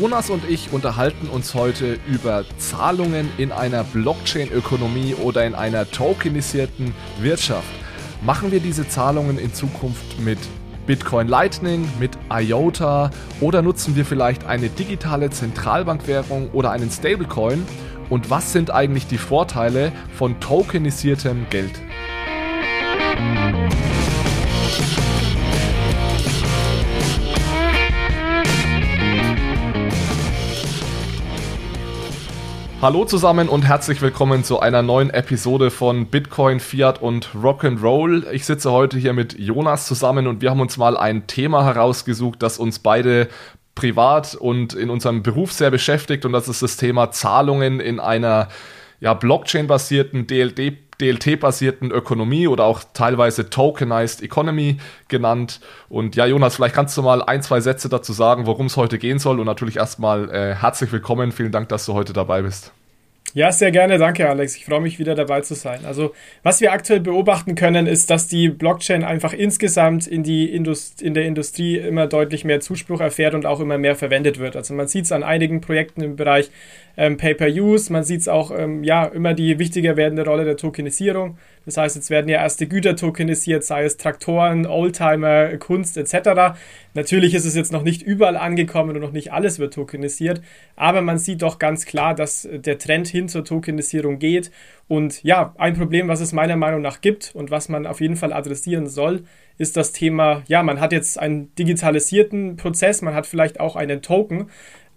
Jonas und ich unterhalten uns heute über Zahlungen in einer Blockchain-Ökonomie oder in einer tokenisierten Wirtschaft. Machen wir diese Zahlungen in Zukunft mit Bitcoin Lightning, mit IOTA oder nutzen wir vielleicht eine digitale Zentralbankwährung oder einen Stablecoin? Und was sind eigentlich die Vorteile von tokenisiertem Geld? Hallo zusammen und herzlich willkommen zu einer neuen Episode von Bitcoin, Fiat und Rock'n'Roll. Ich sitze heute hier mit Jonas zusammen und wir haben uns mal ein Thema herausgesucht, das uns beide privat und in unserem Beruf sehr beschäftigt und das ist das Thema Zahlungen in einer ja, Blockchain-basierten DLD DLT-basierten Ökonomie oder auch teilweise Tokenized Economy genannt. Und ja, Jonas, vielleicht kannst du mal ein, zwei Sätze dazu sagen, worum es heute gehen soll. Und natürlich erstmal äh, herzlich willkommen. Vielen Dank, dass du heute dabei bist. Ja, sehr gerne. Danke, Alex. Ich freue mich wieder dabei zu sein. Also, was wir aktuell beobachten können, ist, dass die Blockchain einfach insgesamt in, die Indust in der Industrie immer deutlich mehr Zuspruch erfährt und auch immer mehr verwendet wird. Also, man sieht es an einigen Projekten im Bereich ähm, Pay-per-Use. Man sieht es auch, ähm, ja, immer die wichtiger werdende Rolle der Tokenisierung. Das heißt, jetzt werden ja erste Güter tokenisiert, sei es Traktoren, Oldtimer, Kunst etc. Natürlich ist es jetzt noch nicht überall angekommen und noch nicht alles wird tokenisiert, aber man sieht doch ganz klar, dass der Trend hin zur Tokenisierung geht. Und ja, ein Problem, was es meiner Meinung nach gibt und was man auf jeden Fall adressieren soll, ist das Thema, ja, man hat jetzt einen digitalisierten Prozess, man hat vielleicht auch einen Token,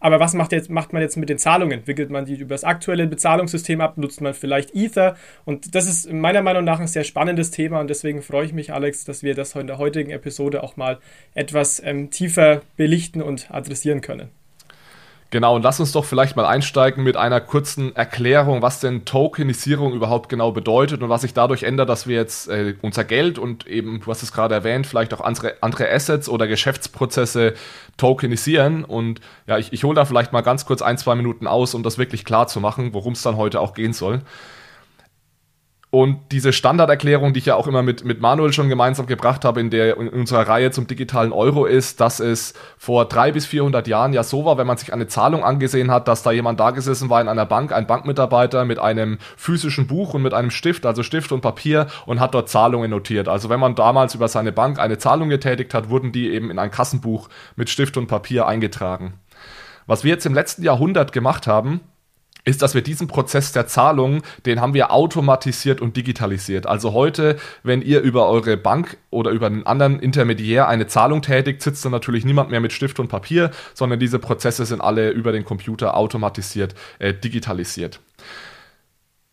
aber was macht, jetzt, macht man jetzt mit den Zahlungen? Wickelt man die über das aktuelle Bezahlungssystem ab? Nutzt man vielleicht Ether? Und das ist meiner Meinung nach ein sehr spannendes Thema und deswegen freue ich mich, Alex, dass wir das in der heutigen Episode auch mal etwas ähm, tiefer belichten und adressieren können. Genau, und lass uns doch vielleicht mal einsteigen mit einer kurzen Erklärung, was denn Tokenisierung überhaupt genau bedeutet und was sich dadurch ändert, dass wir jetzt äh, unser Geld und eben, du hast es gerade erwähnt, vielleicht auch andere, andere Assets oder Geschäftsprozesse tokenisieren. Und ja, ich, ich hole da vielleicht mal ganz kurz ein, zwei Minuten aus, um das wirklich klar zu machen, worum es dann heute auch gehen soll. Und diese Standarderklärung, die ich ja auch immer mit, mit Manuel schon gemeinsam gebracht habe in, der, in unserer Reihe zum digitalen Euro, ist, dass es vor drei bis 400 Jahren ja so war, wenn man sich eine Zahlung angesehen hat, dass da jemand da gesessen war in einer Bank, ein Bankmitarbeiter mit einem physischen Buch und mit einem Stift, also Stift und Papier und hat dort Zahlungen notiert. Also wenn man damals über seine Bank eine Zahlung getätigt hat, wurden die eben in ein Kassenbuch mit Stift und Papier eingetragen. Was wir jetzt im letzten Jahrhundert gemacht haben, ist, dass wir diesen Prozess der Zahlung, den haben wir automatisiert und digitalisiert. Also heute, wenn ihr über eure Bank oder über einen anderen Intermediär eine Zahlung tätigt, sitzt da natürlich niemand mehr mit Stift und Papier, sondern diese Prozesse sind alle über den Computer automatisiert, äh, digitalisiert.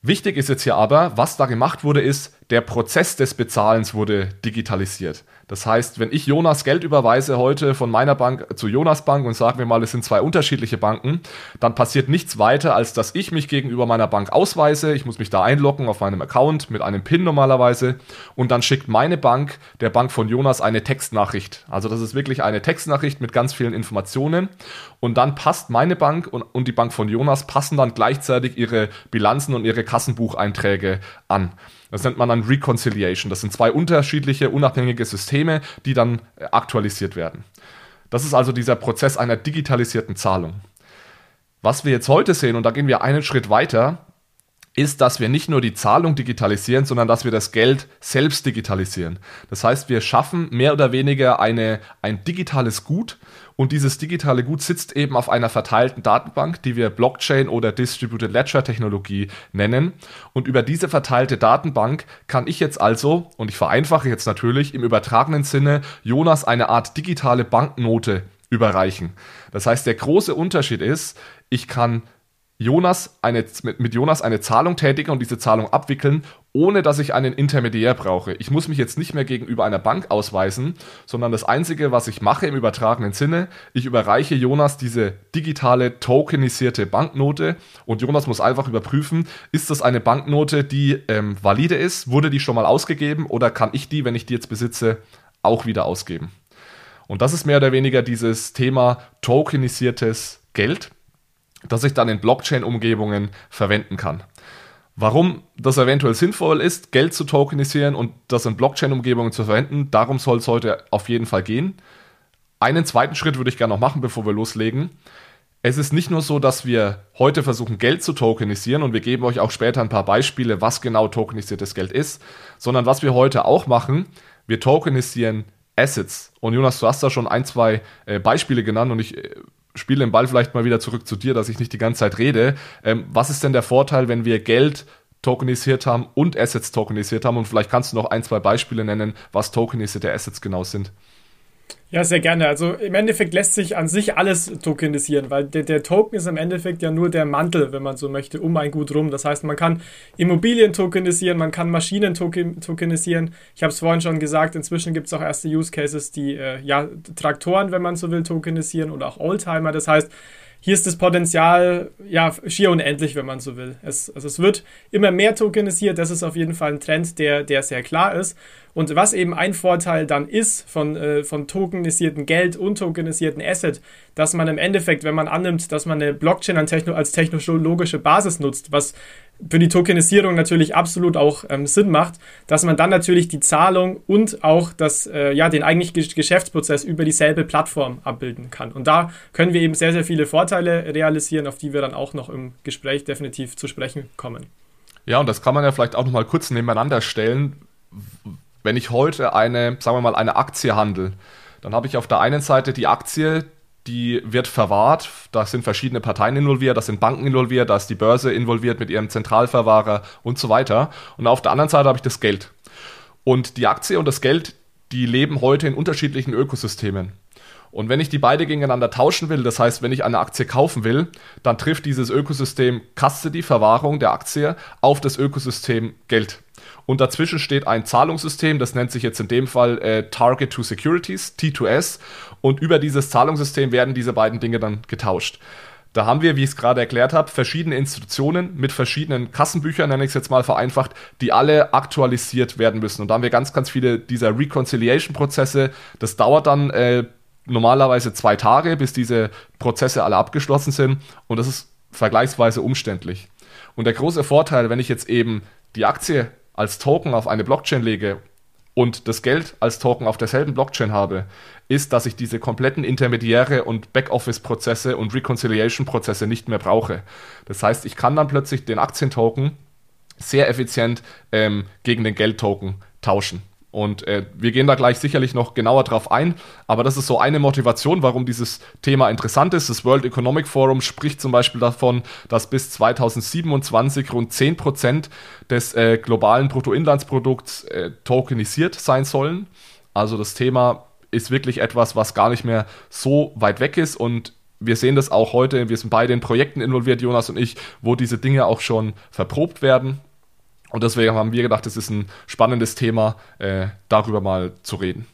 Wichtig ist jetzt hier aber, was da gemacht wurde, ist, der Prozess des Bezahlens wurde digitalisiert. Das heißt, wenn ich Jonas Geld überweise heute von meiner Bank zu Jonas Bank und sagen wir mal, es sind zwei unterschiedliche Banken, dann passiert nichts weiter, als dass ich mich gegenüber meiner Bank ausweise. Ich muss mich da einloggen auf meinem Account mit einem PIN normalerweise und dann schickt meine Bank der Bank von Jonas eine Textnachricht. Also das ist wirklich eine Textnachricht mit ganz vielen Informationen und dann passt meine Bank und, und die Bank von Jonas passen dann gleichzeitig ihre Bilanzen und ihre Kassenbucheinträge an. Das nennt man dann Reconciliation. Das sind zwei unterschiedliche, unabhängige Systeme, die dann äh, aktualisiert werden. Das ist also dieser Prozess einer digitalisierten Zahlung. Was wir jetzt heute sehen, und da gehen wir einen Schritt weiter, ist, dass wir nicht nur die Zahlung digitalisieren, sondern dass wir das Geld selbst digitalisieren. Das heißt, wir schaffen mehr oder weniger eine, ein digitales Gut und dieses digitale Gut sitzt eben auf einer verteilten Datenbank, die wir Blockchain oder Distributed Ledger Technologie nennen. Und über diese verteilte Datenbank kann ich jetzt also, und ich vereinfache jetzt natürlich, im übertragenen Sinne Jonas eine Art digitale Banknote überreichen. Das heißt, der große Unterschied ist, ich kann Jonas eine, mit Jonas eine Zahlung tätigen und diese Zahlung abwickeln, ohne dass ich einen Intermediär brauche. Ich muss mich jetzt nicht mehr gegenüber einer Bank ausweisen, sondern das Einzige, was ich mache im übertragenen Sinne, ich überreiche Jonas diese digitale tokenisierte Banknote und Jonas muss einfach überprüfen, ist das eine Banknote, die ähm, valide ist, wurde die schon mal ausgegeben oder kann ich die, wenn ich die jetzt besitze, auch wieder ausgeben. Und das ist mehr oder weniger dieses Thema tokenisiertes Geld das ich dann in Blockchain-Umgebungen verwenden kann. Warum das eventuell sinnvoll ist, Geld zu tokenisieren und das in Blockchain-Umgebungen zu verwenden, darum soll es heute auf jeden Fall gehen. Einen zweiten Schritt würde ich gerne noch machen, bevor wir loslegen. es ist nicht nur so, dass wir heute versuchen, Geld zu tokenisieren und wir geben euch auch später ein paar Beispiele, was genau tokenisiertes Geld ist, sondern was wir heute auch machen, wir tokenisieren Assets. Und Jonas, du hast da schon ein, zwei äh, Beispiele genannt und ich äh, spiele den Ball vielleicht mal wieder zurück zu dir, dass ich nicht die ganze Zeit rede. Ähm, was ist denn der Vorteil, wenn wir Geld tokenisiert haben und Assets tokenisiert haben? Und vielleicht kannst du noch ein, zwei Beispiele nennen, was tokenisierte Assets genau sind. Ja, sehr gerne. Also im Endeffekt lässt sich an sich alles tokenisieren, weil der, der, Token ist im Endeffekt ja nur der Mantel, wenn man so möchte, um ein Gut rum. Das heißt, man kann Immobilien tokenisieren, man kann Maschinen token, tokenisieren. Ich habe es vorhin schon gesagt, inzwischen gibt es auch erste Use Cases, die äh, ja, Traktoren, wenn man so will, tokenisieren oder auch Oldtimer. Das heißt, hier ist das Potenzial ja schier unendlich, wenn man so will. Es, also es wird immer mehr tokenisiert. Das ist auf jeden Fall ein Trend, der, der sehr klar ist. Und was eben ein Vorteil dann ist von, äh, von tokenisierten Geld und tokenisierten Asset, dass man im Endeffekt, wenn man annimmt, dass man eine Blockchain als technologische Basis nutzt, was für die Tokenisierung natürlich absolut auch ähm, Sinn macht, dass man dann natürlich die Zahlung und auch das, äh, ja, den eigentlichen Geschäftsprozess über dieselbe Plattform abbilden kann. Und da können wir eben sehr, sehr viele Vorteile realisieren, auf die wir dann auch noch im Gespräch definitiv zu sprechen kommen. Ja, und das kann man ja vielleicht auch nochmal kurz nebeneinander stellen. Wenn ich heute eine, sagen wir mal, eine Aktie handle, dann habe ich auf der einen Seite die Aktie, die wird verwahrt. Da sind verschiedene Parteien involviert, da sind Banken involviert, da ist die Börse involviert mit ihrem Zentralverwahrer und so weiter. Und auf der anderen Seite habe ich das Geld. Und die Aktie und das Geld, die leben heute in unterschiedlichen Ökosystemen. Und wenn ich die beide gegeneinander tauschen will, das heißt, wenn ich eine Aktie kaufen will, dann trifft dieses Ökosystem Custody, Verwahrung der Aktie, auf das Ökosystem Geld. Und dazwischen steht ein Zahlungssystem, das nennt sich jetzt in dem Fall äh, Target to Securities, T2S. Und über dieses Zahlungssystem werden diese beiden Dinge dann getauscht. Da haben wir, wie ich es gerade erklärt habe, verschiedene Institutionen mit verschiedenen Kassenbüchern, nenne ich es jetzt mal vereinfacht, die alle aktualisiert werden müssen. Und da haben wir ganz, ganz viele dieser Reconciliation-Prozesse. Das dauert dann äh, normalerweise zwei Tage, bis diese Prozesse alle abgeschlossen sind. Und das ist vergleichsweise umständlich. Und der große Vorteil, wenn ich jetzt eben die Aktie als Token auf eine Blockchain lege und das Geld als Token auf derselben Blockchain habe, ist, dass ich diese kompletten Intermediäre und Backoffice-Prozesse und Reconciliation-Prozesse nicht mehr brauche. Das heißt, ich kann dann plötzlich den Aktientoken sehr effizient ähm, gegen den Geldtoken tauschen. Und äh, wir gehen da gleich sicherlich noch genauer drauf ein, aber das ist so eine Motivation, warum dieses Thema interessant ist. Das World Economic Forum spricht zum Beispiel davon, dass bis 2027 rund 10% des äh, globalen Bruttoinlandsprodukts äh, tokenisiert sein sollen. Also das Thema ist wirklich etwas, was gar nicht mehr so weit weg ist und wir sehen das auch heute, wir sind beide in Projekten involviert, Jonas und ich, wo diese Dinge auch schon verprobt werden und deswegen haben wir gedacht, es ist ein spannendes Thema, äh, darüber mal zu reden.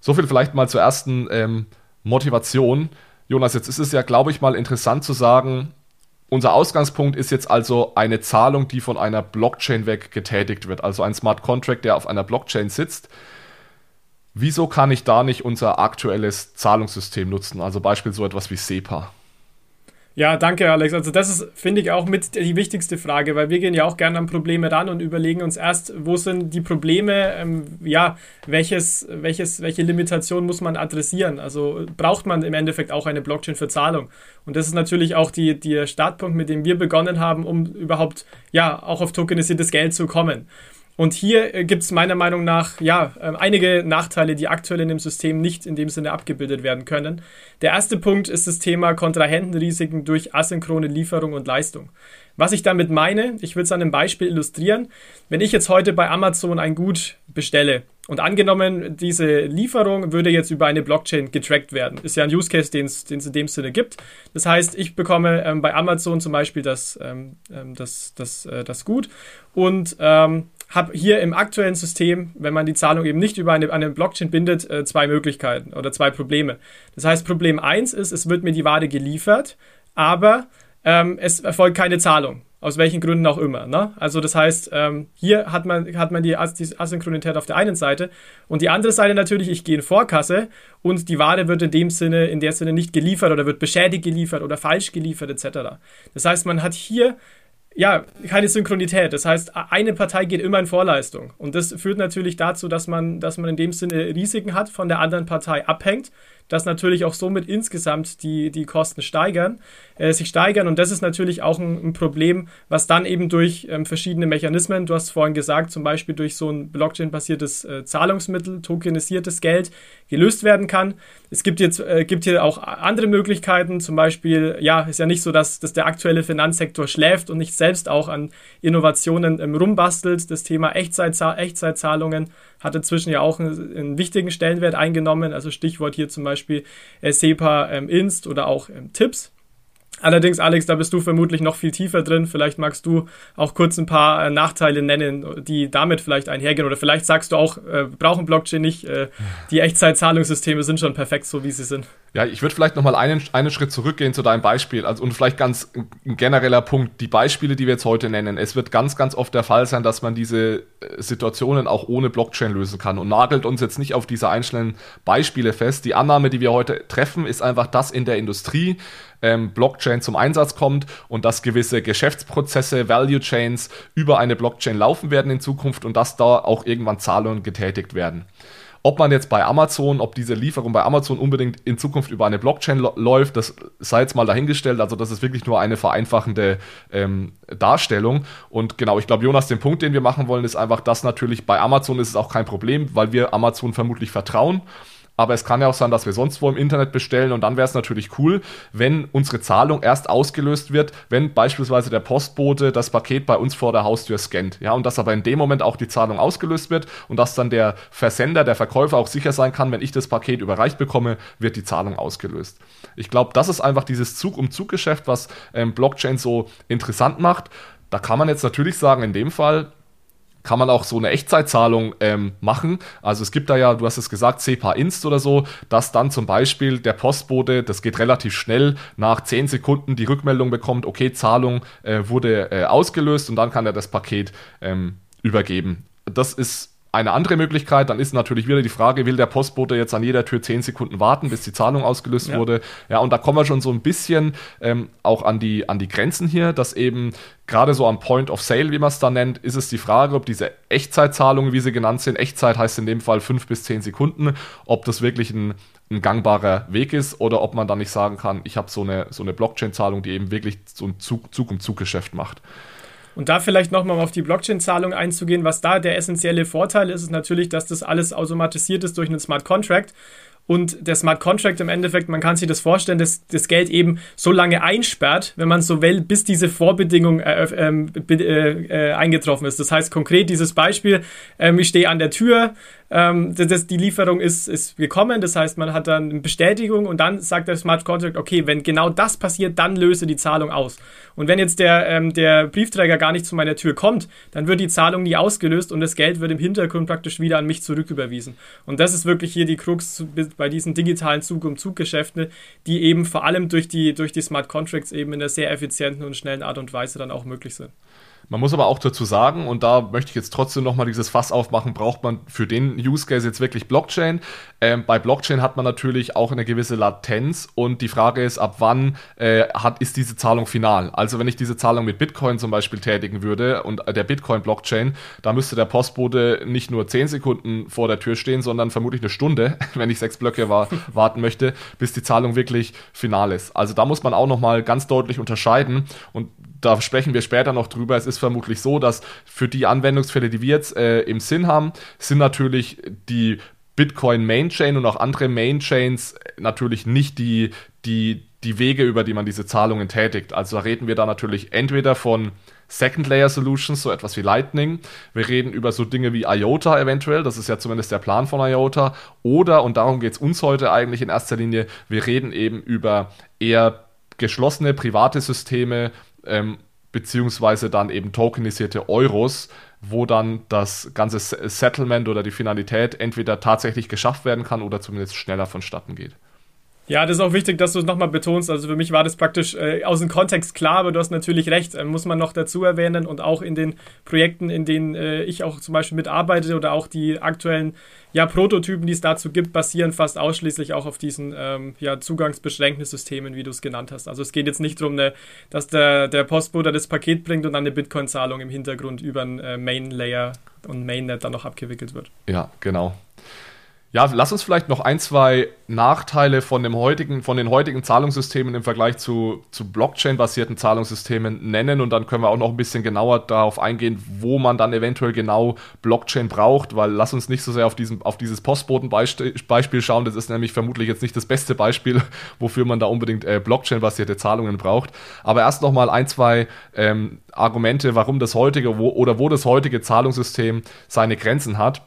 So viel vielleicht mal zur ersten ähm, Motivation. Jonas, jetzt ist es ja, glaube ich, mal interessant zu sagen, unser Ausgangspunkt ist jetzt also eine Zahlung, die von einer Blockchain weg getätigt wird, also ein Smart Contract, der auf einer Blockchain sitzt. Wieso kann ich da nicht unser aktuelles Zahlungssystem nutzen, also beispielsweise so etwas wie SEPA? Ja, danke, Alex. Also, das ist, finde ich, auch mit die wichtigste Frage, weil wir gehen ja auch gerne an Probleme ran und überlegen uns erst, wo sind die Probleme, ähm, ja, welches, welches, welche Limitation muss man adressieren? Also, braucht man im Endeffekt auch eine Blockchain für Zahlung? Und das ist natürlich auch die, der Startpunkt, mit dem wir begonnen haben, um überhaupt, ja, auch auf tokenisiertes Geld zu kommen. Und hier äh, gibt es meiner Meinung nach ja äh, einige Nachteile, die aktuell in dem System nicht in dem Sinne abgebildet werden können. Der erste Punkt ist das Thema Kontrahentenrisiken durch asynchrone Lieferung und Leistung. Was ich damit meine, ich will es an einem Beispiel illustrieren. Wenn ich jetzt heute bei Amazon ein Gut bestelle und angenommen, diese Lieferung würde jetzt über eine Blockchain getrackt werden, ist ja ein Use Case, den es in dem Sinne gibt. Das heißt, ich bekomme ähm, bei Amazon zum Beispiel das, ähm, ähm das, das, äh, das Gut und ähm, habe hier im aktuellen System, wenn man die Zahlung eben nicht über eine, eine Blockchain bindet, äh, zwei Möglichkeiten oder zwei Probleme. Das heißt, Problem 1 ist, es wird mir die Ware geliefert, aber ähm, es erfolgt keine Zahlung. Aus welchen Gründen auch immer. Ne? Also das heißt, ähm, hier hat man, hat man die, As die Asynchronität auf der einen Seite und die andere Seite natürlich, ich gehe in Vorkasse und die Ware wird in dem Sinne, in der Sinne nicht geliefert oder wird beschädigt geliefert oder falsch geliefert etc. Das heißt, man hat hier ja, keine Synchronität. Das heißt, eine Partei geht immer in Vorleistung. Und das führt natürlich dazu, dass man, dass man in dem Sinne Risiken hat, von der anderen Partei abhängt, dass natürlich auch somit insgesamt die, die Kosten steigern, äh, sich steigern. Und das ist natürlich auch ein, ein Problem, was dann eben durch ähm, verschiedene Mechanismen, du hast vorhin gesagt, zum Beispiel durch so ein Blockchain-basiertes äh, Zahlungsmittel, tokenisiertes Geld, gelöst werden kann. Es gibt jetzt äh, gibt hier auch andere Möglichkeiten, zum Beispiel, ja, ist ja nicht so, dass, dass der aktuelle Finanzsektor schläft und nicht selbst auch an Innovationen ähm, rumbastelt. Das Thema Echtzeit, Echtzeitzahlungen hat inzwischen ja auch einen, einen, wichtigen Stellenwert eingenommen. Also Stichwort hier zum Beispiel äh, SEPA ähm, Inst oder auch ähm, Tipps. Allerdings, Alex, da bist du vermutlich noch viel tiefer drin. Vielleicht magst du auch kurz ein paar äh, Nachteile nennen, die damit vielleicht einhergehen. Oder vielleicht sagst du auch, äh, brauchen Blockchain nicht. Äh, die Echtzeitzahlungssysteme sind schon perfekt, so wie sie sind. Ja, ich würde vielleicht nochmal einen, einen Schritt zurückgehen zu deinem Beispiel. Also, und vielleicht ganz ein genereller Punkt. Die Beispiele, die wir jetzt heute nennen. Es wird ganz, ganz oft der Fall sein, dass man diese äh, Situationen auch ohne Blockchain lösen kann. Und nagelt uns jetzt nicht auf diese einzelnen Beispiele fest. Die Annahme, die wir heute treffen, ist einfach, dass in der Industrie ähm, Blockchain zum Einsatz kommt und dass gewisse Geschäftsprozesse, Value Chains über eine Blockchain laufen werden in Zukunft und dass da auch irgendwann Zahlungen getätigt werden. Ob man jetzt bei Amazon, ob diese Lieferung bei Amazon unbedingt in Zukunft über eine Blockchain läuft, das sei jetzt mal dahingestellt. Also das ist wirklich nur eine vereinfachende ähm, Darstellung. Und genau, ich glaube, Jonas, den Punkt, den wir machen wollen, ist einfach, dass natürlich bei Amazon ist es auch kein Problem, weil wir Amazon vermutlich vertrauen aber es kann ja auch sein, dass wir sonst wo im Internet bestellen und dann wäre es natürlich cool, wenn unsere Zahlung erst ausgelöst wird, wenn beispielsweise der Postbote das Paket bei uns vor der Haustür scannt. Ja, und dass aber in dem Moment auch die Zahlung ausgelöst wird und dass dann der Versender, der Verkäufer auch sicher sein kann, wenn ich das Paket überreicht bekomme, wird die Zahlung ausgelöst. Ich glaube, das ist einfach dieses Zug-um-Zug-Geschäft, was ähm, Blockchain so interessant macht. Da kann man jetzt natürlich sagen, in dem Fall, kann man auch so eine Echtzeitzahlung ähm, machen. Also es gibt da ja, du hast es gesagt, SEPA Inst oder so, dass dann zum Beispiel der Postbote, das geht relativ schnell, nach 10 Sekunden die Rückmeldung bekommt, okay, Zahlung äh, wurde äh, ausgelöst und dann kann er das Paket ähm, übergeben. Das ist eine andere Möglichkeit, dann ist natürlich wieder die Frage, will der Postbote jetzt an jeder Tür 10 Sekunden warten, bis die Zahlung ausgelöst ja. wurde? Ja, und da kommen wir schon so ein bisschen ähm, auch an die, an die Grenzen hier, dass eben gerade so am Point of Sale, wie man es da nennt, ist es die Frage, ob diese Echtzeitzahlungen, wie sie genannt sind, Echtzeit heißt in dem Fall 5 bis 10 Sekunden, ob das wirklich ein, ein gangbarer Weg ist oder ob man dann nicht sagen kann, ich habe so eine, so eine Blockchain-Zahlung, die eben wirklich so ein Zug-um-Zug-Geschäft macht. Und da vielleicht nochmal auf die Blockchain-Zahlung einzugehen, was da der essentielle Vorteil ist, ist natürlich, dass das alles automatisiert ist durch einen Smart Contract. Und der Smart Contract im Endeffekt, man kann sich das vorstellen, dass das Geld eben so lange einsperrt, wenn man so will, bis diese Vorbedingung äh, äh, äh, eingetroffen ist. Das heißt konkret dieses Beispiel, ähm, ich stehe an der Tür, ähm, das, die Lieferung ist, ist gekommen, das heißt, man hat dann eine Bestätigung und dann sagt der Smart Contract, okay, wenn genau das passiert, dann löse die Zahlung aus. Und wenn jetzt der, ähm, der Briefträger gar nicht zu meiner Tür kommt, dann wird die Zahlung nie ausgelöst und das Geld wird im Hintergrund praktisch wieder an mich zurücküberwiesen. Und das ist wirklich hier die Krux bei diesen digitalen Zug-um-Zug-Geschäften, die eben vor allem durch die, durch die Smart Contracts eben in einer sehr effizienten und schnellen Art und Weise dann auch möglich sind. Man muss aber auch dazu sagen, und da möchte ich jetzt trotzdem nochmal dieses Fass aufmachen, braucht man für den Use Case jetzt wirklich Blockchain. Ähm, bei Blockchain hat man natürlich auch eine gewisse Latenz und die Frage ist, ab wann äh, hat, ist diese Zahlung final? Also wenn ich diese Zahlung mit Bitcoin zum Beispiel tätigen würde und der Bitcoin-Blockchain, da müsste der Postbote nicht nur 10 Sekunden vor der Tür stehen, sondern vermutlich eine Stunde, wenn ich sechs Blöcke war, warten möchte, bis die Zahlung wirklich final ist. Also da muss man auch nochmal ganz deutlich unterscheiden und da sprechen wir später noch drüber. Es ist vermutlich so, dass für die Anwendungsfälle, die wir jetzt äh, im Sinn haben, sind natürlich die Bitcoin Main Chain und auch andere Main Chains natürlich nicht die, die, die Wege, über die man diese Zahlungen tätigt. Also da reden wir da natürlich entweder von Second Layer Solutions, so etwas wie Lightning. Wir reden über so Dinge wie IOTA eventuell, das ist ja zumindest der Plan von IOTA. Oder, und darum geht es uns heute eigentlich in erster Linie, wir reden eben über eher geschlossene private Systeme, ähm, beziehungsweise dann eben tokenisierte Euros, wo dann das ganze Settlement oder die Finalität entweder tatsächlich geschafft werden kann oder zumindest schneller vonstatten geht. Ja, das ist auch wichtig, dass du es nochmal betonst. Also für mich war das praktisch äh, aus dem Kontext klar, aber du hast natürlich recht, äh, muss man noch dazu erwähnen und auch in den Projekten, in denen äh, ich auch zum Beispiel mitarbeite oder auch die aktuellen ja, Prototypen, die es dazu gibt, basieren fast ausschließlich auch auf diesen ähm, ja, zugangsbeschränkten Systemen, wie du es genannt hast. Also es geht jetzt nicht darum, ne, dass der, der Postbote das Paket bringt und dann eine Bitcoin-Zahlung im Hintergrund über ein äh, Main-Layer und Mainnet dann noch abgewickelt wird. Ja, genau. Ja, lass uns vielleicht noch ein, zwei Nachteile von, dem heutigen, von den heutigen Zahlungssystemen im Vergleich zu, zu Blockchain-basierten Zahlungssystemen nennen und dann können wir auch noch ein bisschen genauer darauf eingehen, wo man dann eventuell genau Blockchain braucht, weil lass uns nicht so sehr auf, diesen, auf dieses Postboten-Beispiel schauen, das ist nämlich vermutlich jetzt nicht das beste Beispiel, wofür man da unbedingt äh, Blockchain-basierte Zahlungen braucht. Aber erst noch mal ein, zwei ähm, Argumente, warum das heutige wo, oder wo das heutige Zahlungssystem seine Grenzen hat.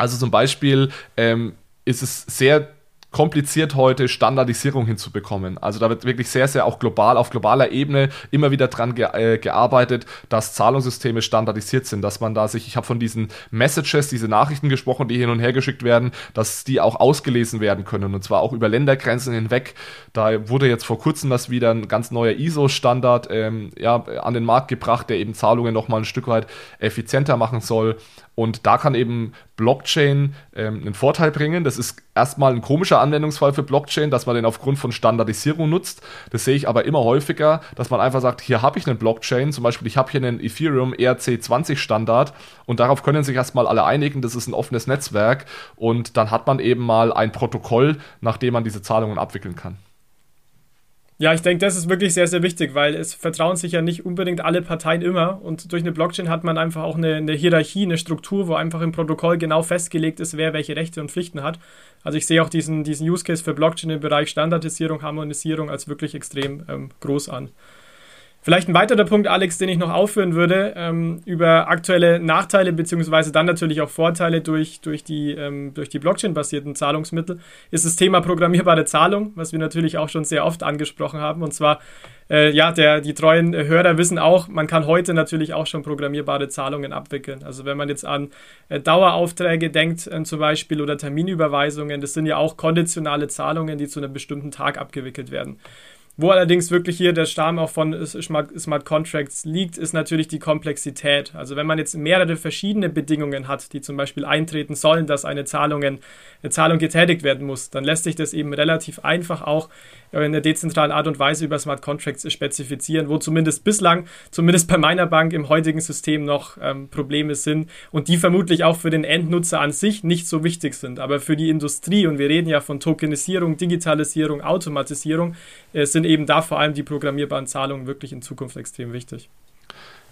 Also zum Beispiel ähm, ist es sehr kompliziert heute Standardisierung hinzubekommen. Also da wird wirklich sehr, sehr auch global, auf globaler Ebene immer wieder dran ge äh, gearbeitet, dass Zahlungssysteme standardisiert sind, dass man da sich, ich habe von diesen Messages, diese Nachrichten gesprochen, die hin und her geschickt werden, dass die auch ausgelesen werden können und zwar auch über Ländergrenzen hinweg. Da wurde jetzt vor kurzem das wieder ein ganz neuer ISO-Standard ähm, ja, an den Markt gebracht, der eben Zahlungen nochmal ein Stück weit effizienter machen soll. Und da kann eben Blockchain ähm, einen Vorteil bringen. Das ist erstmal ein komischer Anwendungsfall für Blockchain, dass man den aufgrund von Standardisierung nutzt. Das sehe ich aber immer häufiger, dass man einfach sagt, hier habe ich einen Blockchain, zum Beispiel ich habe hier einen Ethereum ERC20 Standard und darauf können sich erstmal alle einigen, das ist ein offenes Netzwerk und dann hat man eben mal ein Protokoll, nach dem man diese Zahlungen abwickeln kann. Ja, ich denke, das ist wirklich sehr, sehr wichtig, weil es vertrauen sich ja nicht unbedingt alle Parteien immer. Und durch eine Blockchain hat man einfach auch eine, eine, Hierarchie, eine Struktur, wo einfach im Protokoll genau festgelegt ist, wer welche Rechte und Pflichten hat. Also ich sehe auch diesen, diesen Use Case für Blockchain im Bereich Standardisierung, Harmonisierung als wirklich extrem ähm, groß an. Vielleicht ein weiterer Punkt, Alex, den ich noch aufführen würde, ähm, über aktuelle Nachteile beziehungsweise dann natürlich auch Vorteile durch, durch die, ähm, die Blockchain-basierten Zahlungsmittel, ist das Thema programmierbare Zahlung, was wir natürlich auch schon sehr oft angesprochen haben. Und zwar, äh, ja, der, die treuen Hörer wissen auch, man kann heute natürlich auch schon programmierbare Zahlungen abwickeln. Also wenn man jetzt an äh, Daueraufträge denkt äh, zum Beispiel oder Terminüberweisungen, das sind ja auch konditionale Zahlungen, die zu einem bestimmten Tag abgewickelt werden. Wo allerdings wirklich hier der Stamm auch von Smart, Contracts liegt, ist natürlich die Komplexität. Also wenn man jetzt mehrere verschiedene Bedingungen hat, die zum Beispiel eintreten sollen, dass eine, Zahlungen, eine Zahlung getätigt werden muss, dann lässt sich das eben relativ einfach auch in einer dezentralen Art und Weise über Smart Contracts spezifizieren, wo zumindest bislang, zumindest bei meiner Bank im heutigen System noch ähm, Probleme sind und die vermutlich auch für den Endnutzer an sich nicht so wichtig sind. Aber für die Industrie, und wir reden ja von Tokenisierung, Digitalisierung, Automatisierung, äh, sind eben da vor allem die programmierbaren Zahlungen wirklich in Zukunft extrem wichtig.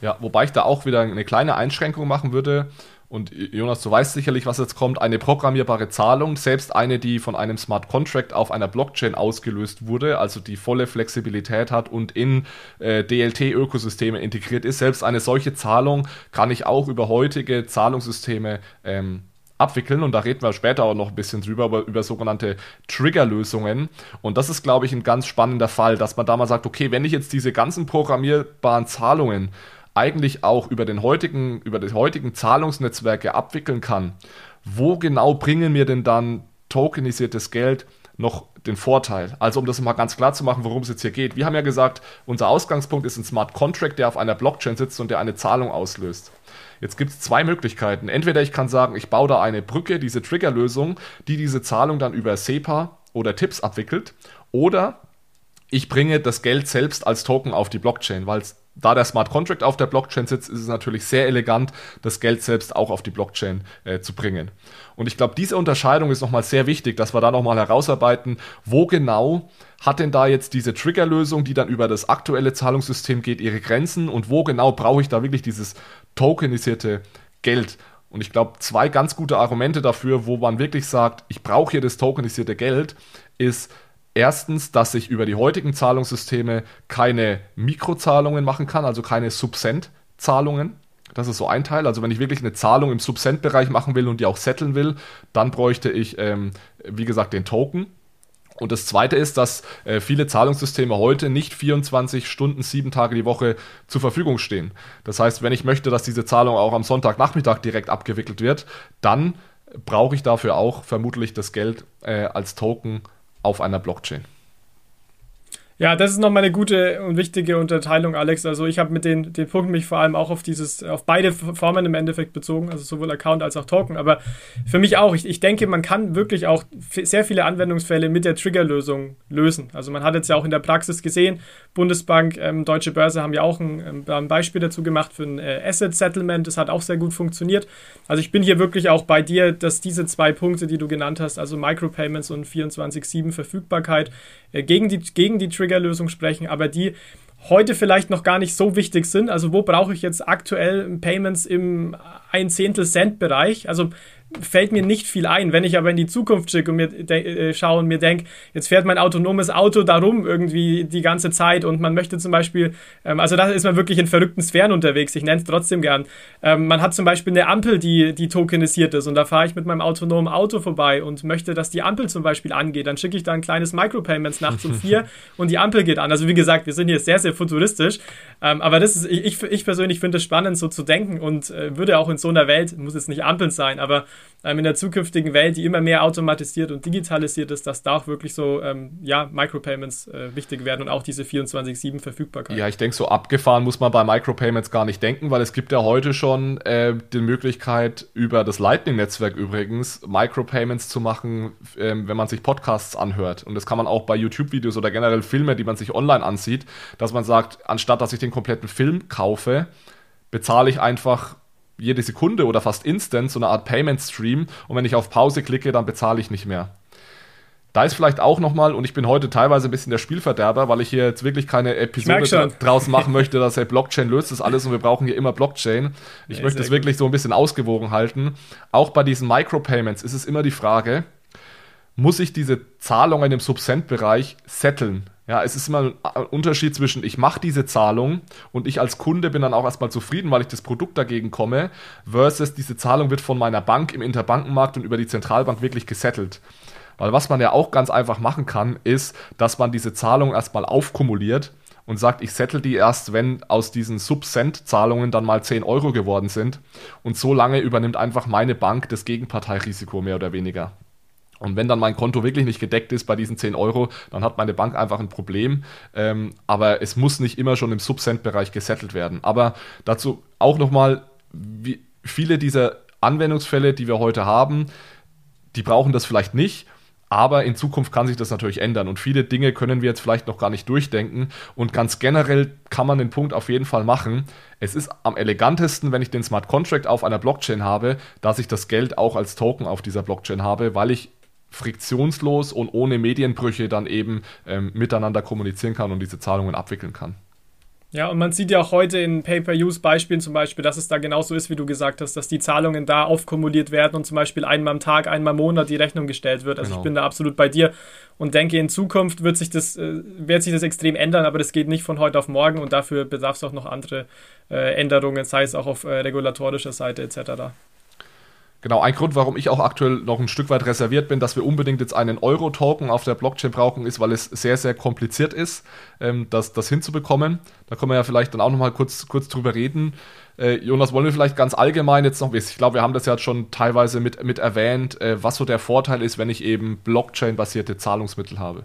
Ja, wobei ich da auch wieder eine kleine Einschränkung machen würde. Und Jonas, du weißt sicherlich, was jetzt kommt. Eine programmierbare Zahlung, selbst eine, die von einem Smart Contract auf einer Blockchain ausgelöst wurde, also die volle Flexibilität hat und in äh, DLT-Ökosysteme integriert ist, selbst eine solche Zahlung kann ich auch über heutige Zahlungssysteme ähm, abwickeln und da reden wir später auch noch ein bisschen drüber, über, über sogenannte Triggerlösungen. Und das ist, glaube ich, ein ganz spannender Fall, dass man da mal sagt, okay, wenn ich jetzt diese ganzen programmierbaren Zahlungen eigentlich auch über, den heutigen, über die heutigen Zahlungsnetzwerke abwickeln kann, wo genau bringen mir denn dann tokenisiertes Geld noch den Vorteil? Also um das mal ganz klar zu machen, worum es jetzt hier geht. Wir haben ja gesagt, unser Ausgangspunkt ist ein Smart Contract, der auf einer Blockchain sitzt und der eine Zahlung auslöst. Jetzt gibt es zwei Möglichkeiten. Entweder ich kann sagen, ich baue da eine Brücke, diese Triggerlösung, die diese Zahlung dann über SEPA oder TIPS abwickelt. Oder ich bringe das Geld selbst als Token auf die Blockchain, weil da der Smart Contract auf der Blockchain sitzt, ist es natürlich sehr elegant, das Geld selbst auch auf die Blockchain äh, zu bringen. Und ich glaube, diese Unterscheidung ist nochmal sehr wichtig, dass wir da nochmal herausarbeiten, wo genau hat denn da jetzt diese Triggerlösung, die dann über das aktuelle Zahlungssystem geht, ihre Grenzen und wo genau brauche ich da wirklich dieses tokenisierte Geld? Und ich glaube, zwei ganz gute Argumente dafür, wo man wirklich sagt, ich brauche hier das tokenisierte Geld, ist, Erstens, dass ich über die heutigen Zahlungssysteme keine Mikrozahlungen machen kann, also keine Subcent-Zahlungen. Das ist so ein Teil. Also wenn ich wirklich eine Zahlung im Subcent-Bereich machen will und die auch setteln will, dann bräuchte ich, ähm, wie gesagt, den Token. Und das Zweite ist, dass äh, viele Zahlungssysteme heute nicht 24 Stunden, sieben Tage die Woche zur Verfügung stehen. Das heißt, wenn ich möchte, dass diese Zahlung auch am Sonntagnachmittag direkt abgewickelt wird, dann brauche ich dafür auch vermutlich das Geld äh, als Token auf einer Blockchain. Ja, das ist nochmal eine gute und wichtige Unterteilung, Alex. Also ich habe mit den, den Punkten mich vor allem auch auf dieses, auf beide Formen im Endeffekt bezogen, also sowohl Account als auch Token. Aber für mich auch, ich, ich denke, man kann wirklich auch sehr viele Anwendungsfälle mit der Triggerlösung lösen. Also man hat jetzt ja auch in der Praxis gesehen, Bundesbank, ähm, Deutsche Börse haben ja auch ein, ein Beispiel dazu gemacht für ein äh, Asset Settlement. Das hat auch sehr gut funktioniert. Also ich bin hier wirklich auch bei dir, dass diese zwei Punkte, die du genannt hast, also Micropayments und 24-7 Verfügbarkeit, äh, gegen die, gegen die Triggerlösung sprechen, aber die heute vielleicht noch gar nicht so wichtig sind. Also wo brauche ich jetzt aktuell Payments im ein Zehntel Cent Bereich? Also fällt mir nicht viel ein. Wenn ich aber in die Zukunft schicke und mir äh, schaue und mir denke, jetzt fährt mein autonomes Auto darum irgendwie die ganze Zeit und man möchte zum Beispiel, ähm, also da ist man wirklich in verrückten Sphären unterwegs. Ich nenne es trotzdem gern. Ähm, man hat zum Beispiel eine Ampel, die, die tokenisiert ist und da fahre ich mit meinem autonomen Auto vorbei und möchte, dass die Ampel zum Beispiel angeht. Dann schicke ich da ein kleines Micropayments nachts um vier und die Ampel geht an. Also wie gesagt, wir sind hier sehr, sehr futuristisch. Ähm, aber das ist, ich, ich persönlich finde es spannend, so zu denken und äh, würde auch in so einer Welt, muss jetzt nicht Ampeln sein, aber in der zukünftigen Welt, die immer mehr automatisiert und digitalisiert ist, dass da auch wirklich so ähm, ja, Micropayments äh, wichtig werden und auch diese 24-7 Verfügbarkeit. Ja, ich denke, so abgefahren muss man bei Micropayments gar nicht denken, weil es gibt ja heute schon äh, die Möglichkeit, über das Lightning-Netzwerk übrigens Micropayments zu machen, äh, wenn man sich Podcasts anhört. Und das kann man auch bei YouTube-Videos oder generell Filme, die man sich online ansieht, dass man sagt, anstatt dass ich den kompletten Film kaufe, bezahle ich einfach jede Sekunde oder fast instant so eine Art Payment Stream und wenn ich auf Pause klicke, dann bezahle ich nicht mehr. Da ist vielleicht auch nochmal, und ich bin heute teilweise ein bisschen der Spielverderber, weil ich hier jetzt wirklich keine Episode draußen machen möchte, dass hey, Blockchain löst das alles und wir brauchen hier immer Blockchain. Ich nee, möchte es wirklich so ein bisschen ausgewogen halten. Auch bei diesen Micropayments ist es immer die Frage, muss ich diese Zahlungen im Subcent-Bereich setteln? Ja, es ist immer ein Unterschied zwischen, ich mache diese Zahlung und ich als Kunde bin dann auch erstmal zufrieden, weil ich das Produkt dagegen komme, versus diese Zahlung wird von meiner Bank im Interbankenmarkt und über die Zentralbank wirklich gesettelt. Weil was man ja auch ganz einfach machen kann, ist, dass man diese Zahlung erstmal aufkumuliert und sagt, ich settle die erst, wenn aus diesen Subcent-Zahlungen dann mal 10 Euro geworden sind. Und so lange übernimmt einfach meine Bank das Gegenparteirisiko mehr oder weniger. Und wenn dann mein Konto wirklich nicht gedeckt ist bei diesen 10 Euro, dann hat meine Bank einfach ein Problem. Ähm, aber es muss nicht immer schon im Subcent-Bereich gesettelt werden. Aber dazu auch nochmal, wie viele dieser Anwendungsfälle, die wir heute haben, die brauchen das vielleicht nicht. Aber in Zukunft kann sich das natürlich ändern und viele Dinge können wir jetzt vielleicht noch gar nicht durchdenken. Und ganz generell kann man den Punkt auf jeden Fall machen. Es ist am elegantesten, wenn ich den Smart Contract auf einer Blockchain habe, dass ich das Geld auch als Token auf dieser Blockchain habe, weil ich friktionslos und ohne Medienbrüche dann eben ähm, miteinander kommunizieren kann und diese Zahlungen abwickeln kann. Ja, und man sieht ja auch heute in Pay-Per-Use-Beispielen zum Beispiel, dass es da genauso ist, wie du gesagt hast, dass die Zahlungen da aufkumuliert werden und zum Beispiel einmal am Tag, einmal im Monat die Rechnung gestellt wird. Also genau. ich bin da absolut bei dir und denke, in Zukunft wird sich, das, äh, wird sich das extrem ändern, aber das geht nicht von heute auf morgen und dafür bedarf es auch noch andere äh, Änderungen, sei es auch auf äh, regulatorischer Seite etc. Genau, ein Grund, warum ich auch aktuell noch ein Stück weit reserviert bin, dass wir unbedingt jetzt einen Euro-Token auf der Blockchain brauchen, ist, weil es sehr, sehr kompliziert ist, ähm, das, das hinzubekommen. Da können wir ja vielleicht dann auch nochmal kurz, kurz drüber reden. Äh, Jonas, wollen wir vielleicht ganz allgemein jetzt noch, ich glaube, wir haben das ja schon teilweise mit, mit erwähnt, äh, was so der Vorteil ist, wenn ich eben Blockchain-basierte Zahlungsmittel habe.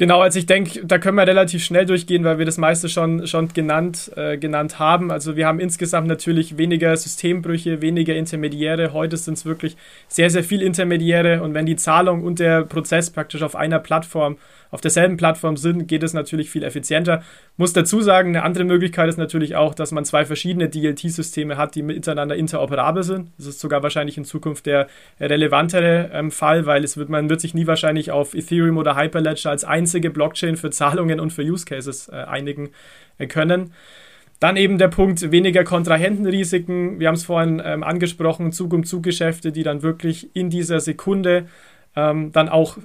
Genau, also ich denke, da können wir relativ schnell durchgehen, weil wir das meiste schon, schon genannt, äh, genannt haben. Also wir haben insgesamt natürlich weniger Systembrüche, weniger Intermediäre. Heute sind es wirklich sehr, sehr viel Intermediäre. Und wenn die Zahlung und der Prozess praktisch auf einer Plattform auf derselben Plattform sind, geht es natürlich viel effizienter. Muss dazu sagen, eine andere Möglichkeit ist natürlich auch, dass man zwei verschiedene DLT-Systeme hat, die miteinander interoperabel sind. Das ist sogar wahrscheinlich in Zukunft der relevantere ähm, Fall, weil es wird, man wird sich nie wahrscheinlich auf Ethereum oder Hyperledger als einzige Blockchain für Zahlungen und für Use Cases äh, einigen äh, können. Dann eben der Punkt weniger Kontrahentenrisiken. Wir haben es vorhin ähm, angesprochen, Zug-um-Zug-Geschäfte, die dann wirklich in dieser Sekunde ähm, dann auch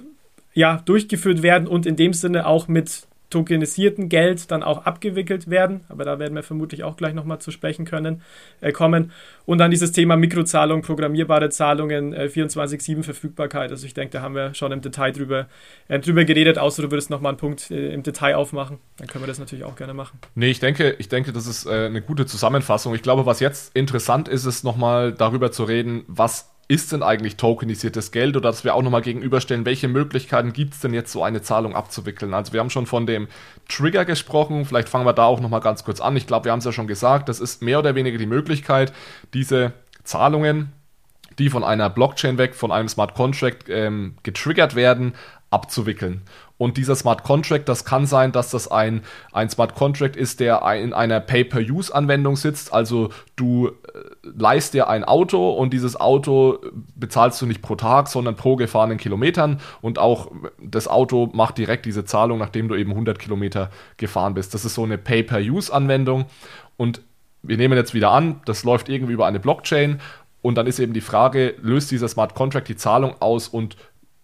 ja, durchgeführt werden und in dem Sinne auch mit tokenisierten Geld dann auch abgewickelt werden. Aber da werden wir vermutlich auch gleich nochmal zu sprechen können, äh, kommen. Und dann dieses Thema Mikrozahlung, programmierbare Zahlungen, äh, 24-7 Verfügbarkeit. Also ich denke, da haben wir schon im Detail drüber, äh, drüber geredet, außer du würdest nochmal einen Punkt äh, im Detail aufmachen. Dann können wir das natürlich auch gerne machen. Nee, ich denke, ich denke, das ist äh, eine gute Zusammenfassung. Ich glaube, was jetzt interessant ist, ist nochmal darüber zu reden, was ist denn eigentlich tokenisiertes Geld oder dass wir auch nochmal gegenüberstellen, welche Möglichkeiten gibt es denn jetzt so eine Zahlung abzuwickeln? Also wir haben schon von dem Trigger gesprochen, vielleicht fangen wir da auch nochmal ganz kurz an. Ich glaube, wir haben es ja schon gesagt, das ist mehr oder weniger die Möglichkeit, diese Zahlungen, die von einer Blockchain weg, von einem Smart Contract ähm, getriggert werden, abzuwickeln. Und dieser Smart Contract, das kann sein, dass das ein, ein Smart Contract ist, der in einer Pay-per-Use-Anwendung sitzt. Also du äh, leist dir ein Auto und dieses Auto bezahlst du nicht pro Tag, sondern pro gefahrenen Kilometern. Und auch das Auto macht direkt diese Zahlung, nachdem du eben 100 Kilometer gefahren bist. Das ist so eine Pay-per-Use-Anwendung. Und wir nehmen jetzt wieder an, das läuft irgendwie über eine Blockchain. Und dann ist eben die Frage, löst dieser Smart Contract die Zahlung aus und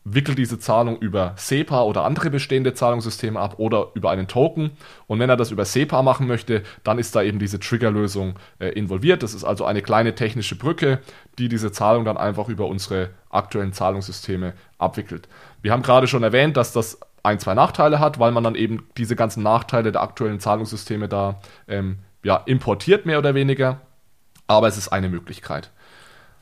wickelt diese Zahlung über SEPA oder andere bestehende Zahlungssysteme ab oder über einen Token. Und wenn er das über SEPA machen möchte, dann ist da eben diese Triggerlösung äh, involviert. Das ist also eine kleine technische Brücke, die diese Zahlung dann einfach über unsere aktuellen Zahlungssysteme abwickelt. Wir haben gerade schon erwähnt, dass das ein, zwei Nachteile hat, weil man dann eben diese ganzen Nachteile der aktuellen Zahlungssysteme da ähm, ja, importiert, mehr oder weniger. Aber es ist eine Möglichkeit.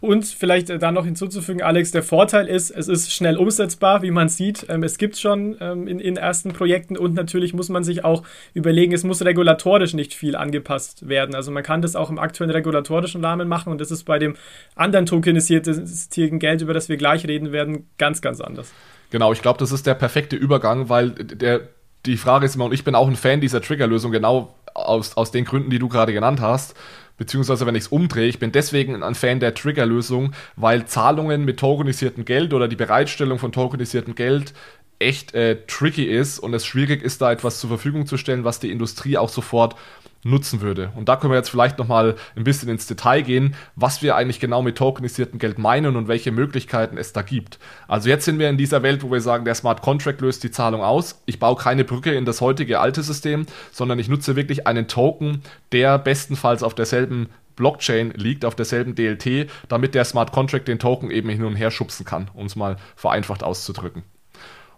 Und vielleicht äh, da noch hinzuzufügen, Alex, der Vorteil ist, es ist schnell umsetzbar, wie man sieht. Ähm, es gibt schon ähm, in, in ersten Projekten und natürlich muss man sich auch überlegen, es muss regulatorisch nicht viel angepasst werden. Also man kann das auch im aktuellen regulatorischen Rahmen machen und das ist bei dem anderen tokenisierten Geld, über das wir gleich reden werden, ganz, ganz anders. Genau, ich glaube, das ist der perfekte Übergang, weil der, die Frage ist immer, und ich bin auch ein Fan dieser Triggerlösung, genau aus, aus den Gründen, die du gerade genannt hast beziehungsweise wenn ich es umdrehe, ich bin deswegen ein Fan der Triggerlösung, weil Zahlungen mit tokenisiertem Geld oder die Bereitstellung von tokenisiertem Geld echt äh, tricky ist und es schwierig ist, da etwas zur Verfügung zu stellen, was die Industrie auch sofort nutzen würde. Und da können wir jetzt vielleicht nochmal ein bisschen ins Detail gehen, was wir eigentlich genau mit tokenisiertem Geld meinen und welche Möglichkeiten es da gibt. Also jetzt sind wir in dieser Welt, wo wir sagen, der Smart Contract löst die Zahlung aus. Ich baue keine Brücke in das heutige alte System, sondern ich nutze wirklich einen Token, der bestenfalls auf derselben Blockchain liegt, auf derselben DLT, damit der Smart Contract den Token eben hin und her schubsen kann, um es mal vereinfacht auszudrücken.